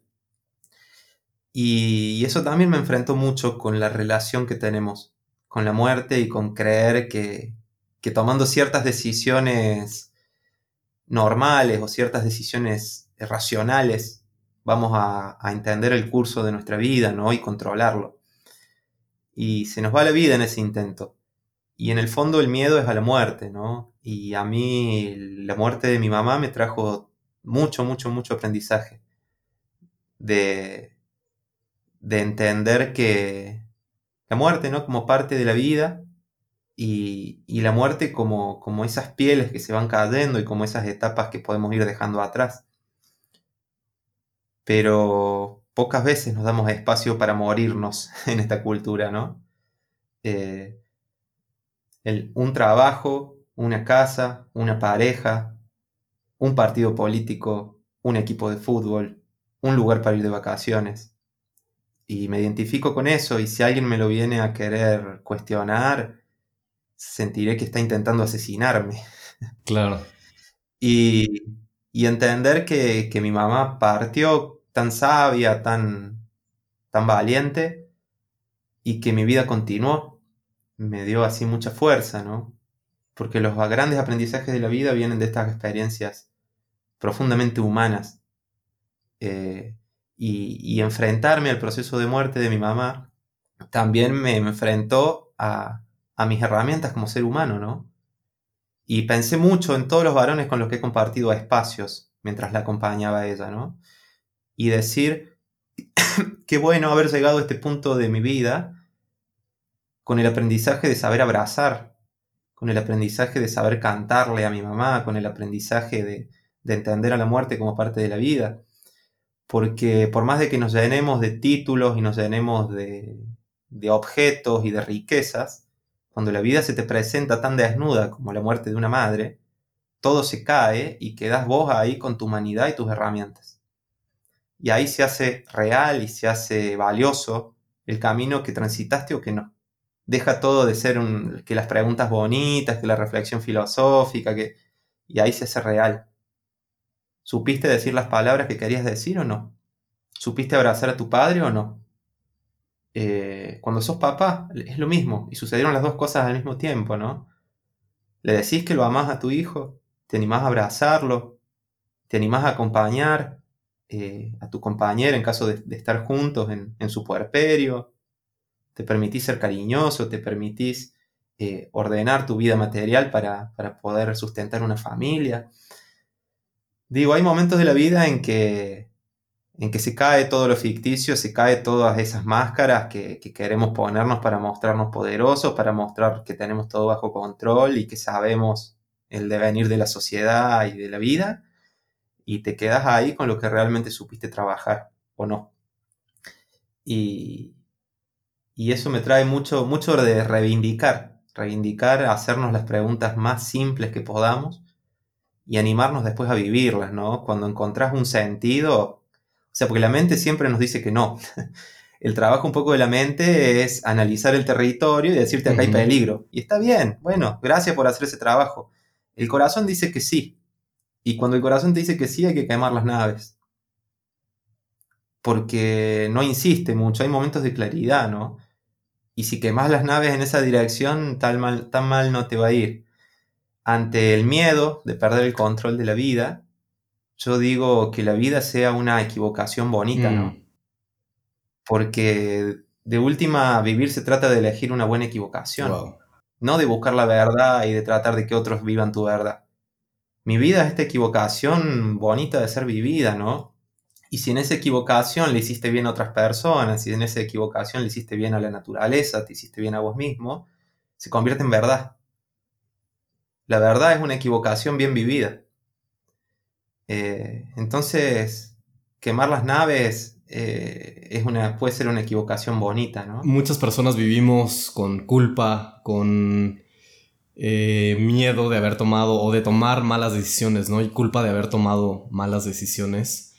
Y, eso también me enfrentó mucho con la relación que tenemos con la muerte y con creer que, que tomando ciertas decisiones normales o ciertas decisiones racionales vamos a, entender el curso de nuestra vida, ¿no? Y controlarlo. Y se nos va la vida en ese intento. Y en el fondo el miedo es a la muerte, ¿no? Y a mí la muerte de mi mamá me trajo mucho, mucho, mucho aprendizaje. De, de entender que la muerte, ¿no? Como parte de la vida y, la muerte como, como esas pieles que se van cayendo y como esas etapas que podemos ir dejando atrás. Pero pocas veces nos damos espacio para morirnos en esta cultura, ¿no? Eh, un trabajo, una casa, una pareja, un partido político, un equipo de fútbol, un lugar para ir de vacaciones. Y me identifico con eso y si alguien me lo viene a querer cuestionar, sentiré que está intentando asesinarme. Claro. Y, entender que, mi mamá partió tan sabia, tan, tan valiente, y que mi vida continuó, me dio así mucha fuerza, ¿no? Porque los grandes aprendizajes de la vida vienen de estas experiencias profundamente humanas. Eh, y, enfrentarme al proceso de muerte de mi mamá también me, enfrentó a, mis herramientas como ser humano, ¿no? Y pensé mucho en todos los varones con los que he compartido espacios mientras la acompañaba a ella, ¿no? Y decir, qué bueno haber llegado a este punto de mi vida con el aprendizaje de saber abrazar, con el aprendizaje de saber cantarle a mi mamá, con el aprendizaje de, de entender a la muerte como parte de la vida porque por más de que nos llenemos de títulos y nos llenemos de, objetos y de riquezas, cuando la vida se te presenta tan desnuda como la muerte de una madre, todo se cae y quedas vos ahí con tu humanidad y tus herramientas. Y ahí se hace real y se hace valioso el camino que transitaste o que no. Deja todo de ser que las preguntas bonitas, que la reflexión filosófica, que, y ahí se hace real. ¿Supiste decir las palabras que querías decir o no? ¿Supiste abrazar a tu padre o no? Eh, cuando sos papá es lo mismo y sucedieron las dos cosas al mismo tiempo, ¿no? Le decís que lo amás a tu hijo, te animás a abrazarlo, te animás a acompañar eh, a tu compañera en caso de, estar juntos en, su puerperio, te permitís ser cariñoso, te permitís eh, ordenar tu vida material para, para poder sustentar una familia. Digo, hay momentos de la vida en que, en que se cae todo lo ficticio, se cae todas esas máscaras que, queremos ponernos para mostrarnos poderosos, para mostrar que tenemos todo bajo control y que sabemos el devenir de la sociedad y de la vida, y te quedas ahí con lo que realmente supiste trabajar o no. Y, y eso me trae mucho, mucho de reivindicar, reivindicar, hacernos las preguntas más simples que podamos y animarnos después a vivirlas, ¿no? Cuando encontrás un sentido, o sea, porque la mente siempre nos dice que no. El trabajo un poco de la mente es analizar el territorio y decirte acá hay peligro. Y está bien, bueno, gracias por hacer ese trabajo. El corazón dice que sí. Y cuando el corazón te dice que sí, hay que quemar las naves. Porque no insiste mucho, hay momentos de claridad, ¿no? Y si quemas las naves en esa dirección, tan mal, tan mal no te va a ir ante el miedo de perder el control de la vida, yo digo que la vida sea una equivocación bonita, ¿no? Mm. Porque de última, vivir se trata de elegir una buena equivocación, no de buscar la verdad y de tratar de que otros vivan tu verdad. Mi vida es esta equivocación bonita de ser vivida, ¿no? Y si en esa equivocación le hiciste bien a otras personas, si en esa equivocación le hiciste bien a la naturaleza, te hiciste bien a vos mismo, se convierte en verdad la verdad es una equivocación bien vivida. Eh, entonces, quemar las naves eh, es puede ser una equivocación bonita, ¿no? Muchas personas vivimos con culpa, con eh, miedo de haber tomado o de tomar malas decisiones, ¿no? Y culpa de haber tomado malas decisiones.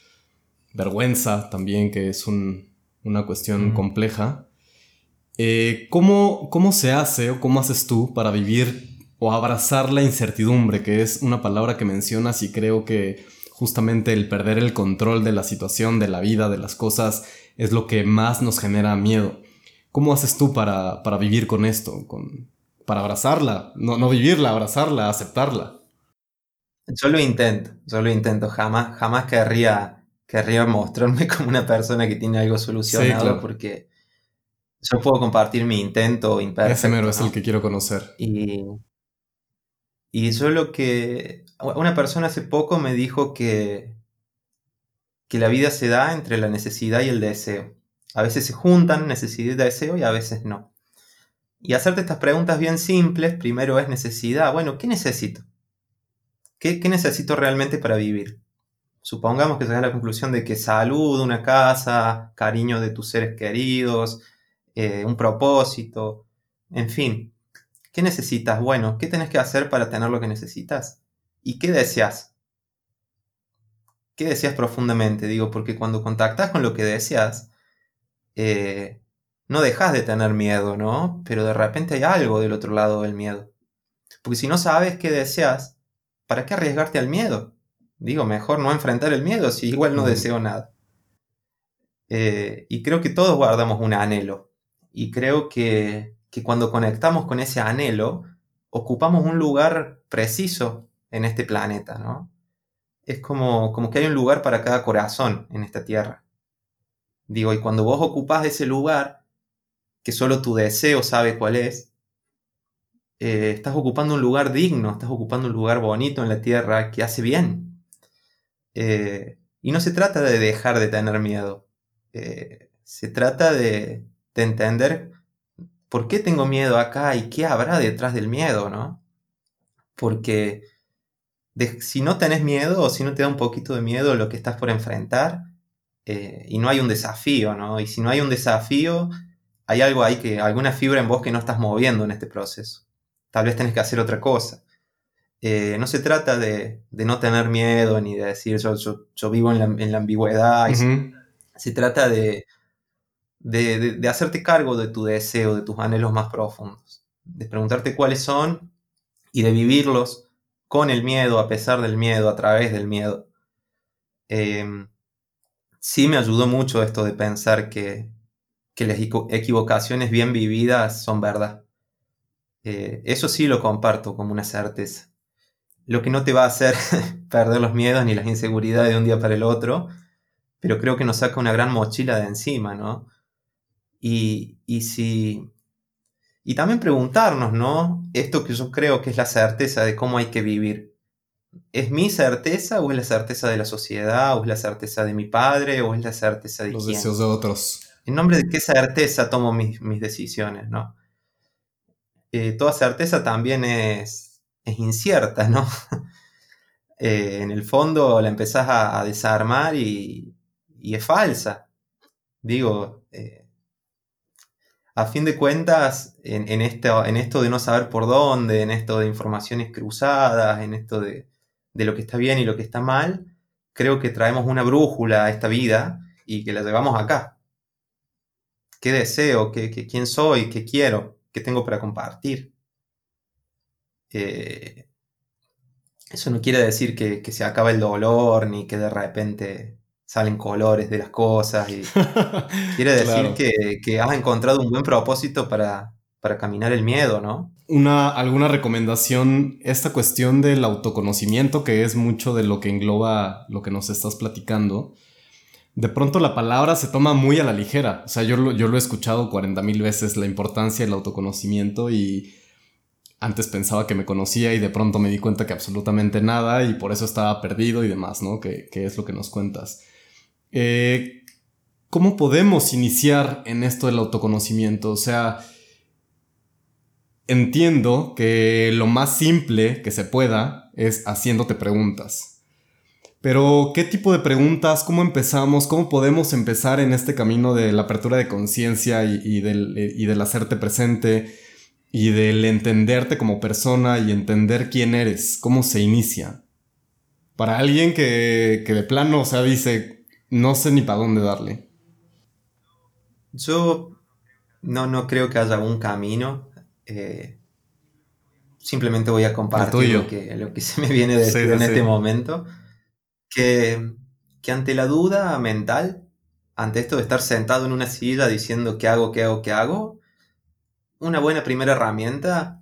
Vergüenza también, que es una cuestión compleja. ¿cómo, ¿Cómo se hace o cómo haces tú para vivir o abrazar la incertidumbre, que es una palabra que mencionas y creo que justamente el perder el control de la situación, de la vida, de las cosas, es lo que más nos genera miedo. ¿Cómo haces tú para, vivir con esto? Con, para abrazarla, no, no vivirla, abrazarla, aceptarla. Yo lo intento, yo lo intento, jamás, jamás querría, querría mostrarme como una persona que tiene algo solucionado porque yo puedo compartir mi intento imperfecto. Ese mero es el que quiero conocer. Y, y yo lo que... Una persona hace poco me dijo que, que la vida se da entre la necesidad y el deseo. A veces se juntan necesidad y deseo y a veces no. Y hacerte estas preguntas bien simples, primero es necesidad. Bueno, ¿qué necesito? ¿Qué, necesito realmente para vivir? Supongamos que llegas la conclusión de que salud, una casa, cariño de tus seres queridos, eh, un propósito, en fin. ¿Qué necesitas? Bueno, ¿qué tenés que hacer para tener lo que necesitas? ¿Y qué deseas? ¿Qué deseas profundamente? Digo, porque cuando contactas con lo que deseas, eh, no dejas de tener miedo, ¿no? Pero de repente hay algo del otro lado del miedo. Porque si no sabes qué deseas, ¿para qué arriesgarte al miedo? Digo, mejor no enfrentar el miedo si igual no deseo nada. Eh, y creo que todos guardamos un anhelo. Y creo que, cuando conectamos con ese anhelo, ocupamos un lugar preciso en este planeta, ¿no? Es como, como que hay un lugar para cada corazón en esta tierra. Digo, y cuando vos ocupás ese lugar, que solo tu deseo sabe cuál es, eh, estás ocupando un lugar digno, estás ocupando un lugar bonito en la tierra que hace bien. Eh, y no se trata de dejar de tener miedo, eh, se trata de, entender por qué tengo miedo acá y qué habrá detrás del miedo, ¿no? Porque si no tenés miedo o si no te da un poquito de miedo lo que estás por enfrentar, y no hay un desafío, ¿no? Y si no hay un desafío, hay algo ahí que, alguna fibra en vos que no estás moviendo en este proceso tal vez tenés que hacer otra cosa. Eh, no se trata de, no tener miedo ni de decir yo, vivo en la, ambigüedad. Se trata de, de, hacerte cargo de tu deseo, de tus anhelos más profundos. De preguntarte cuáles son y de vivirlos con el miedo, a pesar del miedo, a través del miedo. Em, sí me ayudó mucho esto de pensar que, que las equivocaciones bien vividas son verdad. Eh, eso sí lo comparto como una certeza. Lo que no te va a hacer perder los miedos ni las inseguridades de un día para el otro, pero creo que nos saca una gran mochila de encima, ¿no? Y, y si... Y también preguntarnos, ¿no? Esto que yo creo que es la certeza de cómo hay que vivir. ¿Es mi certeza o es la certeza de la sociedad o es la certeza de mi padre o es la certeza de los deseos de otros? En nombre de qué certeza tomo mis, mis decisiones, ¿no? Eh, toda certeza también es, incierta, ¿no? Eh, en el fondo la empezás a, desarmar y, es falsa. Digo, eh, a fin de cuentas, en, esto, en, esto, de no saber por dónde, en esto de informaciones cruzadas, en esto de, lo que está bien y lo que está mal, creo que traemos una brújula a esta vida y que la llevamos acá. ¿Qué deseo? ¿Qué, quién soy? ¿Qué quiero? que tengo para compartir. Eh, eso no quiere decir que, se acaba el dolor ni que de repente salen colores de las cosas. Y quiere decir que, has encontrado un buen propósito para, para caminar el miedo, ¿no? Una, ¿Alguna recomendación? Esta cuestión del autoconocimiento, que es mucho de lo que engloba lo que nos estás platicando de pronto la palabra se toma muy a la ligera. O sea, yo lo, yo lo he escuchado 40 mil veces, la importancia del autoconocimiento y antes pensaba que me conocía y de pronto me di cuenta que absolutamente nada y por eso estaba perdido y demás, ¿no? Que, es lo que nos cuentas. Eh, ¿Cómo podemos iniciar en esto del autoconocimiento? O sea, entiendo que lo más simple que se pueda es haciéndote preguntas. Pero, ¿qué tipo de preguntas? ¿Cómo empezamos? ¿Cómo podemos empezar en este camino de la apertura de conciencia y, del, hacerte presente y del entenderte como persona y entender quién eres? ¿Cómo se inicia? Para alguien que, de plano, o sea, dice, no sé ni para dónde darle. Yo no, no creo que haya un camino. Eh, simplemente voy a compartir lo que, lo que se me viene de en este momento que, ante la duda mental, ante esto de estar sentado en una silla diciendo qué hago, qué hago, qué hago, una buena primera herramienta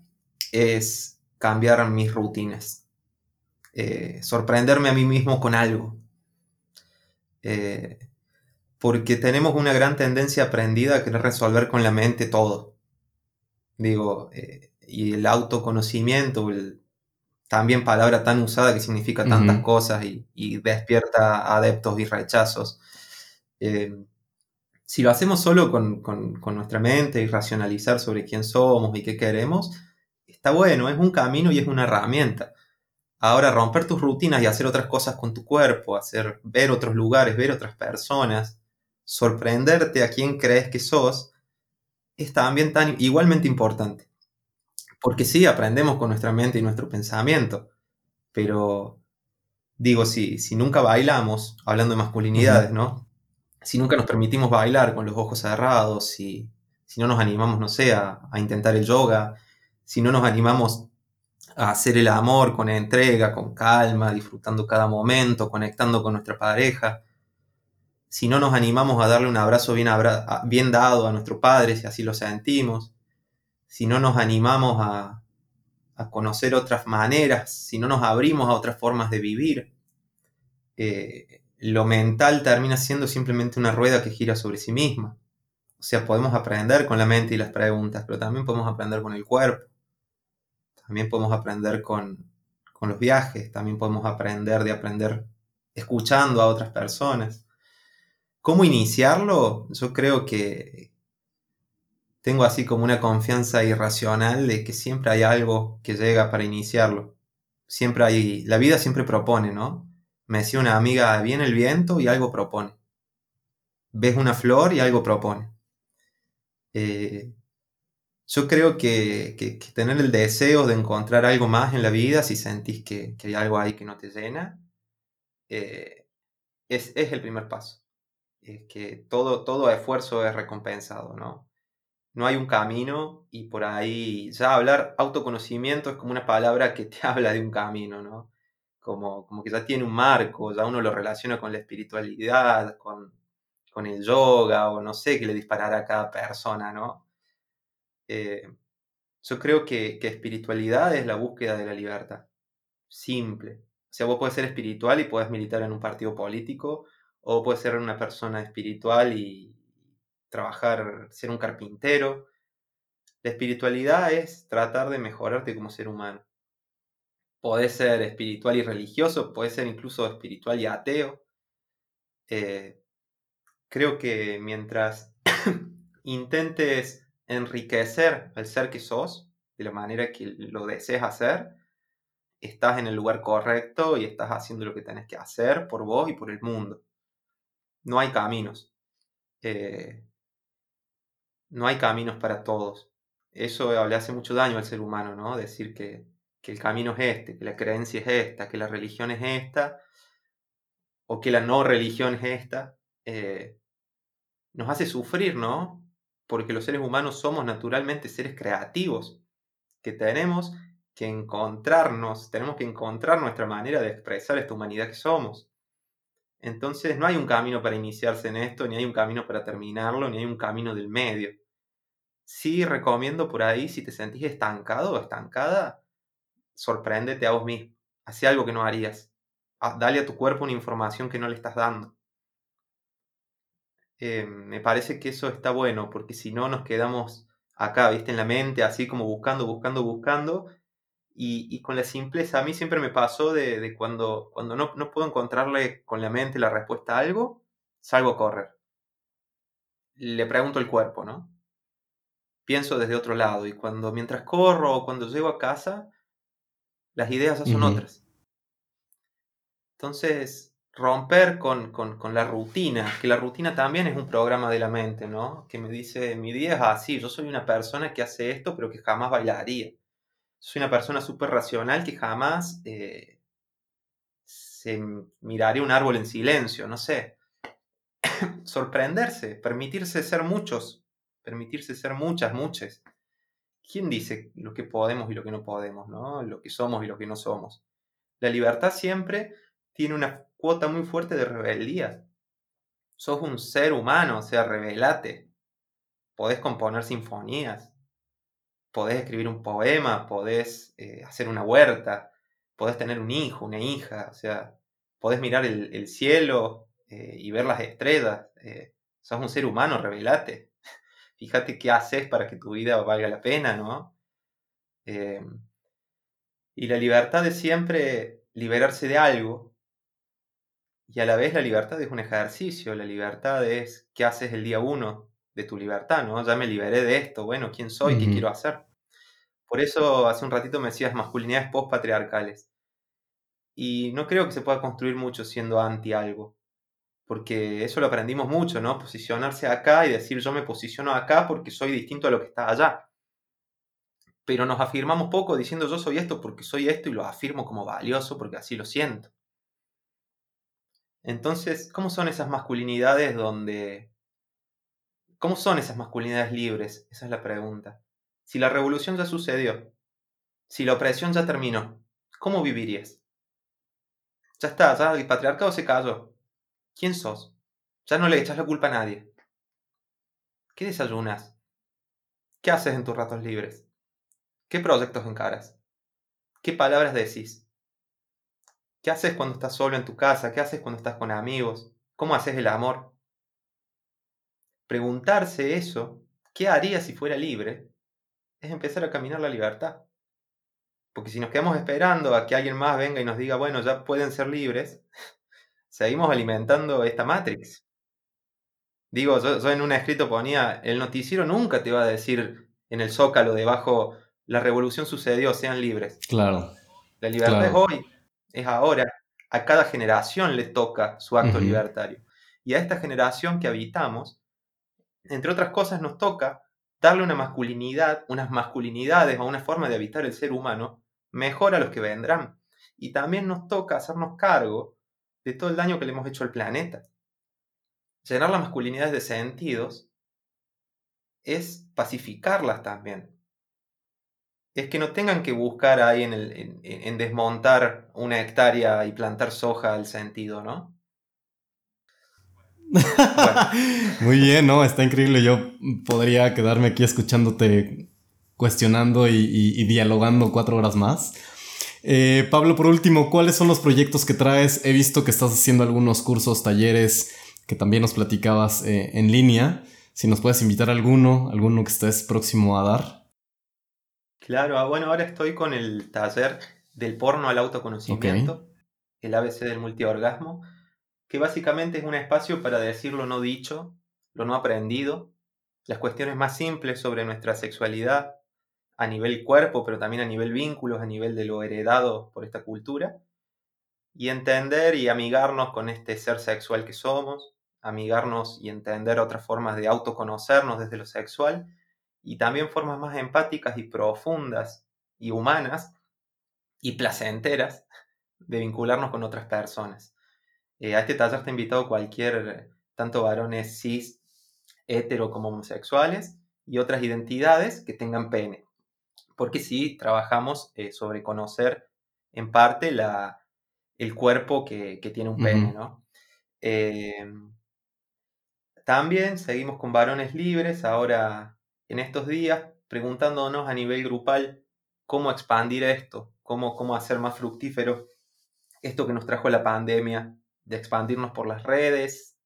es cambiar mis rutinas, eh, sorprenderme a mí mismo con algo. Eh, porque tenemos una gran tendencia aprendida a querer resolver con la mente todo. Digo, eh, y el autoconocimiento, también palabra tan usada que significa tantas cosas y, despierta adeptos y rechazos. Eh, si lo hacemos solo con, con, nuestra mente y racionalizar sobre quién somos y qué queremos, está bueno, es un camino y es una herramienta. Ahora, romper tus rutinas y hacer otras cosas con tu cuerpo, hacer, ver otros lugares, ver otras personas, sorprenderte a quién crees que sos, es también tan igualmente importante. Porque sí, aprendemos con nuestra mente y nuestro pensamiento, pero digo, si, si nunca bailamos, hablando de masculinidades, ¿no? Si nunca nos permitimos bailar con los ojos cerrados, si, si no nos animamos, no sé, a, a intentar el yoga, si no nos animamos a hacer el amor con entrega, con calma, disfrutando cada momento, conectando con nuestra pareja. Si no nos animamos a darle un abrazo bien, bien dado a nuestro padre, si así lo sentimos. Si no nos animamos a, conocer otras maneras, si no nos abrimos a otras formas de vivir, eh, lo mental termina siendo simplemente una rueda que gira sobre sí misma. O sea, podemos aprender con la mente y las preguntas, pero también podemos aprender con el cuerpo también podemos aprender con, los viajes, también podemos aprender de aprender escuchando a otras personas. ¿Cómo iniciarlo? Yo creo que tengo así como una confianza irracional de que siempre hay algo que llega para iniciarlo. Siempre hay, la vida siempre propone, ¿no? Me decía una amiga, viene el viento y algo propone. Ves una flor y algo propone. Eh, yo creo que, tener el deseo de encontrar algo más en la vida, si sentís que, hay algo ahí que no te llena, eh, es, el primer paso. Es que todo, todo esfuerzo es recompensado, ¿no? No hay un camino y por ahí ya hablar autoconocimiento es como una palabra que te habla de un camino, ¿no? Como, como que ya tiene un marco, ya uno lo relaciona con la espiritualidad, con, con el yoga o no sé qué le disparará a cada persona, ¿no? Eh, yo creo que, espiritualidad es la búsqueda de la libertad. Simple. O sea, vos puedes ser espiritual y puedes militar en un partido político, o puedes ser una persona espiritual y trabajar, ser un carpintero. La espiritualidad es tratar de mejorarte como ser humano. Podés ser espiritual y religioso, puedes ser incluso espiritual y ateo. Eh, creo que mientras intentes enriquecer al ser que sos de la manera que lo desees hacer, estás en el lugar correcto y estás haciendo lo que tenés que hacer por vos y por el mundo. No hay caminos. Eh, no hay caminos para todos. Eso le hace mucho daño al ser humano, ¿no? Decir que, el camino es este, que la creencia es esta, que la religión es esta, o que la no religión es esta. Eh, nos hace sufrir, ¿no? porque los seres humanos somos naturalmente seres creativos, que tenemos que encontrarnos, tenemos que encontrar nuestra manera de expresar esta humanidad que somos. Entonces no hay un camino para iniciarse en esto, ni hay un camino para terminarlo, ni hay un camino del medio. Sí recomiendo por ahí, si te sentís estancado o estancada, sorpréndete a vos mismo. Haz algo que no harías. Ah, dale a tu cuerpo una información que no le estás dando. Eh, me parece que eso está bueno, porque si no nos quedamos acá, viste, en la mente, así como buscando, buscando, buscando, y, con la simpleza, a mí siempre me pasó de, cuando, cuando no, no, puedo encontrarle con la mente la respuesta a algo, salgo a correr. Le pregunto al cuerpo, ¿no? Pienso desde otro lado, y cuando mientras corro o cuando llego a casa, las ideas son otras. Entonces, romper con, la rutina, que la rutina también es un programa de la mente, ¿no? Que me dice, mi día es así, yo soy una persona que hace esto, pero que jamás bailaría. Soy una persona súper racional que jamás eh, se miraría un árbol en silencio, no sé. Sorprenderse, permitirse ser muchos, permitirse ser muchas, muchas. ¿Quién dice lo que podemos y lo que no podemos, ¿no? Lo que somos y lo que no somos. La libertad siempre tiene una cuota muy fuerte de rebeldía. Sos un ser humano, o sea, rebelate. Podés componer sinfonías, podés escribir un poema, podés eh, hacer una huerta, podés tener un hijo, una hija, o sea, podés mirar el, cielo eh, y ver las estrellas. Eh, sos un ser humano, revelate. Fíjate qué haces para que tu vida valga la pena, ¿no? Eh, y la libertad es siempre liberarse de algo. Y a la vez la libertad es un ejercicio. La libertad es qué haces el día uno de tu libertad, ¿no? Ya me liberé de esto. Bueno, ¿quién soy? ¿Qué quiero hacer? Por eso hace un ratito me decías masculinidades post-patriarcales. Y no creo que se pueda construir mucho siendo anti algo. Porque eso lo aprendimos mucho, ¿no? Posicionarse acá y decir yo me posiciono acá porque soy distinto a lo que está allá. Pero nos afirmamos poco diciendo yo soy esto porque soy esto y lo afirmo como valioso porque así lo siento. Entonces, ¿cómo son esas masculinidades donde... ¿Cómo son esas masculinidades libres? Esa es la pregunta. Si la revolución ya sucedió, si la opresión ya terminó, ¿cómo vivirías? Ya está, ya el patriarcado se cayó. ¿Quién sos? Ya no le echas la culpa a nadie. ¿Qué desayunas? ¿Qué haces en tus ratos libres? ¿Qué proyectos encaras? ¿Qué palabras decís? ¿Qué haces cuando estás solo en tu casa? ¿Qué haces cuando estás con amigos? ¿Cómo haces el amor? Preguntarse eso, ¿qué haría si fuera libre? es empezar a caminar la libertad. Porque si nos quedamos esperando a que alguien más venga y nos diga, bueno, ya pueden ser libres, seguimos alimentando esta Matrix. Digo, yo, en un escrito ponía, el noticiero nunca te va a decir en el zócalo debajo, la revolución sucedió, sean libres. Claro. La libertad es hoy, es ahora. A cada generación le toca su acto libertario. Y a esta generación que habitamos, entre otras cosas, nos toca darle una masculinidad, unas masculinidades o una forma de habitar el ser humano mejor a los que vendrán. Y también nos toca hacernos cargo de todo el daño que le hemos hecho al planeta. Llenar las masculinidades de sentidos es pacificarlas también. Es que no tengan que buscar ahí en, en desmontar una hectárea y plantar soja al sentido, ¿no? Muy bien, ¿no? Está increíble. Yo podría quedarme aquí escuchándote, cuestionando y, dialogando cuatro horas más. Eh, Pablo, por último, ¿cuáles son los proyectos que traes? He visto que estás haciendo algunos cursos, talleres que también nos platicabas eh, en línea. Si nos puedes invitar a alguno, alguno que estés próximo a dar. Claro, ah, bueno, ahora estoy con el taller del porno al autoconocimiento, el ABC del multiorgasmo que básicamente es un espacio para decir lo no dicho, lo no aprendido, las cuestiones más simples sobre nuestra sexualidad a nivel cuerpo, pero también a nivel vínculos, a nivel de lo heredado por esta cultura, y entender y amigarnos con este ser sexual que somos, amigarnos y entender otras formas de autoconocernos desde lo sexual, y también formas más empáticas y profundas y humanas y placenteras de vincularnos con otras personas. Eh, a este taller está invitado cualquier, tanto varones cis, hetero como homosexuales y otras identidades que tengan pene. Porque sí, trabajamos eh, sobre conocer en parte la, el cuerpo que, tiene un pene, ¿no? Em, también seguimos con varones libres, ahora en estos días, preguntándonos a nivel grupal cómo expandir esto, cómo, cómo hacer más fructífero esto que nos trajo la pandemia de expandirnos por las redes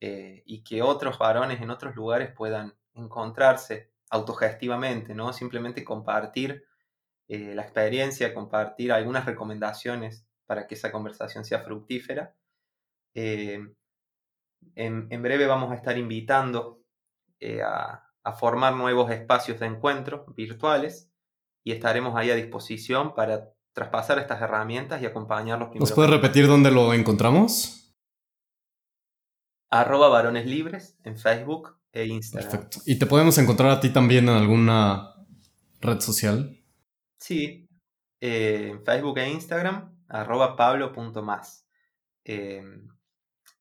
eh, y que otros varones en otros lugares puedan encontrarse autogestivamente, ¿no? Simplemente compartir eh, la experiencia, compartir algunas recomendaciones para que esa conversación sea fructífera. Eh, en, breve vamos a estar invitando a, a, formar nuevos espacios de encuentro virtuales y estaremos ahí a disposición para traspasar estas herramientas y acompañarlos. ¿Nos puedes repetir dónde lo encontramos? Arroba varones libres en Facebook e Instagram. Perfecto. ¿Y te podemos encontrar a ti también en alguna red social? Sí, eh, en Facebook e Instagram, arroba pablo.más. Eh,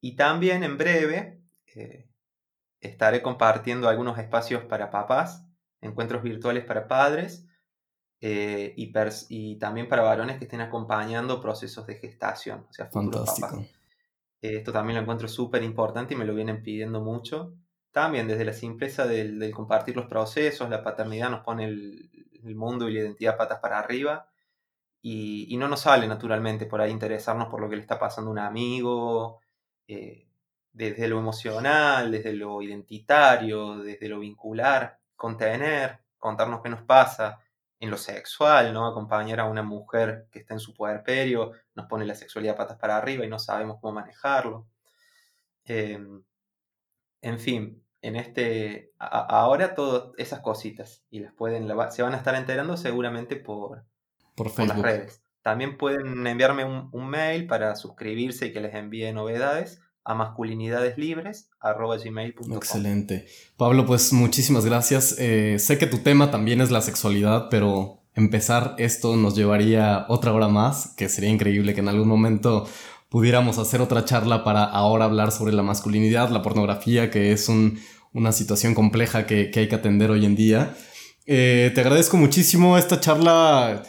y también en breve eh, estaré compartiendo algunos espacios para papás, encuentros virtuales para padres eh, y, también para varones que estén acompañando procesos de gestación, o sea, Fantástico. Eh, esto también lo encuentro súper importante y me lo vienen pidiendo mucho. También desde la simpleza del, compartir los procesos, la paternidad nos pone el, mundo y la identidad patas para arriba y, no nos sale naturalmente por ahí interesarnos por lo que le está pasando a un amigo, eh, desde lo emocional, desde lo identitario, desde lo vincular, contener, contarnos qué nos pasa, en lo sexual, ¿no? Acompañar a una mujer que está en su puerperio, nos pone la sexualidad patas para arriba y no sabemos cómo manejarlo. Em, en fin, en este, ahora todas esas cositas y las pueden, se van a estar enterando seguramente por, por, las redes. También pueden enviarme un, mail para suscribirse y que les envíe novedades a masculinidadeslibres.gmail.com Excelente. Pablo, pues muchísimas gracias. Eh, sé que tu tema también es la sexualidad, pero empezar esto nos llevaría otra hora más, que sería increíble que en algún momento pudiéramos hacer otra charla para ahora hablar sobre la masculinidad, la pornografía, que es una situación compleja que, hay que atender hoy en día. Eh, te agradezco muchísimo esta charla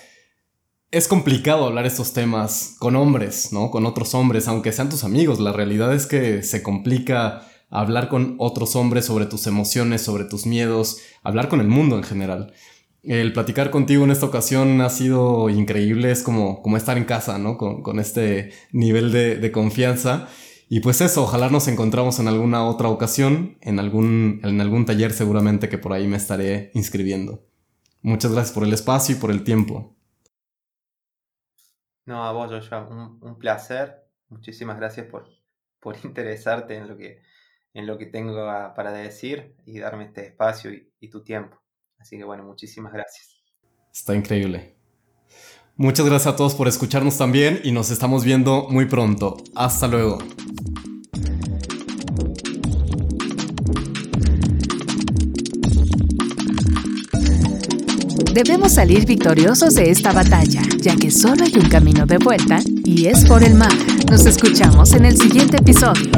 es complicado hablar estos temas con hombres, ¿no? Con otros hombres, aunque sean tus amigos. La realidad es que se complica hablar con otros hombres sobre tus emociones, sobre tus miedos, hablar con el mundo en general. El platicar contigo en esta ocasión ha sido increíble, es como, como estar en casa, ¿no? Con, este nivel de, de, confianza. Y pues eso, ojalá nos encontramos en alguna otra ocasión, en algún, en algún taller seguramente que por ahí me estaré inscribiendo. Muchas gracias por el espacio y por el tiempo. No, a vos, Joshua, un, un placer. Muchísimas gracias por, por interesarte en lo que, en lo que tengo para decir y darme este espacio y, y tu tiempo. Así que bueno, muchísimas gracias. Está increíble. Muchas gracias a todos por escucharnos también y nos estamos viendo muy pronto. Hasta luego. Debemos salir victoriosos de esta batalla, ya que solo hay un camino de vuelta y es por el mar. Nos escuchamos en el siguiente episodio.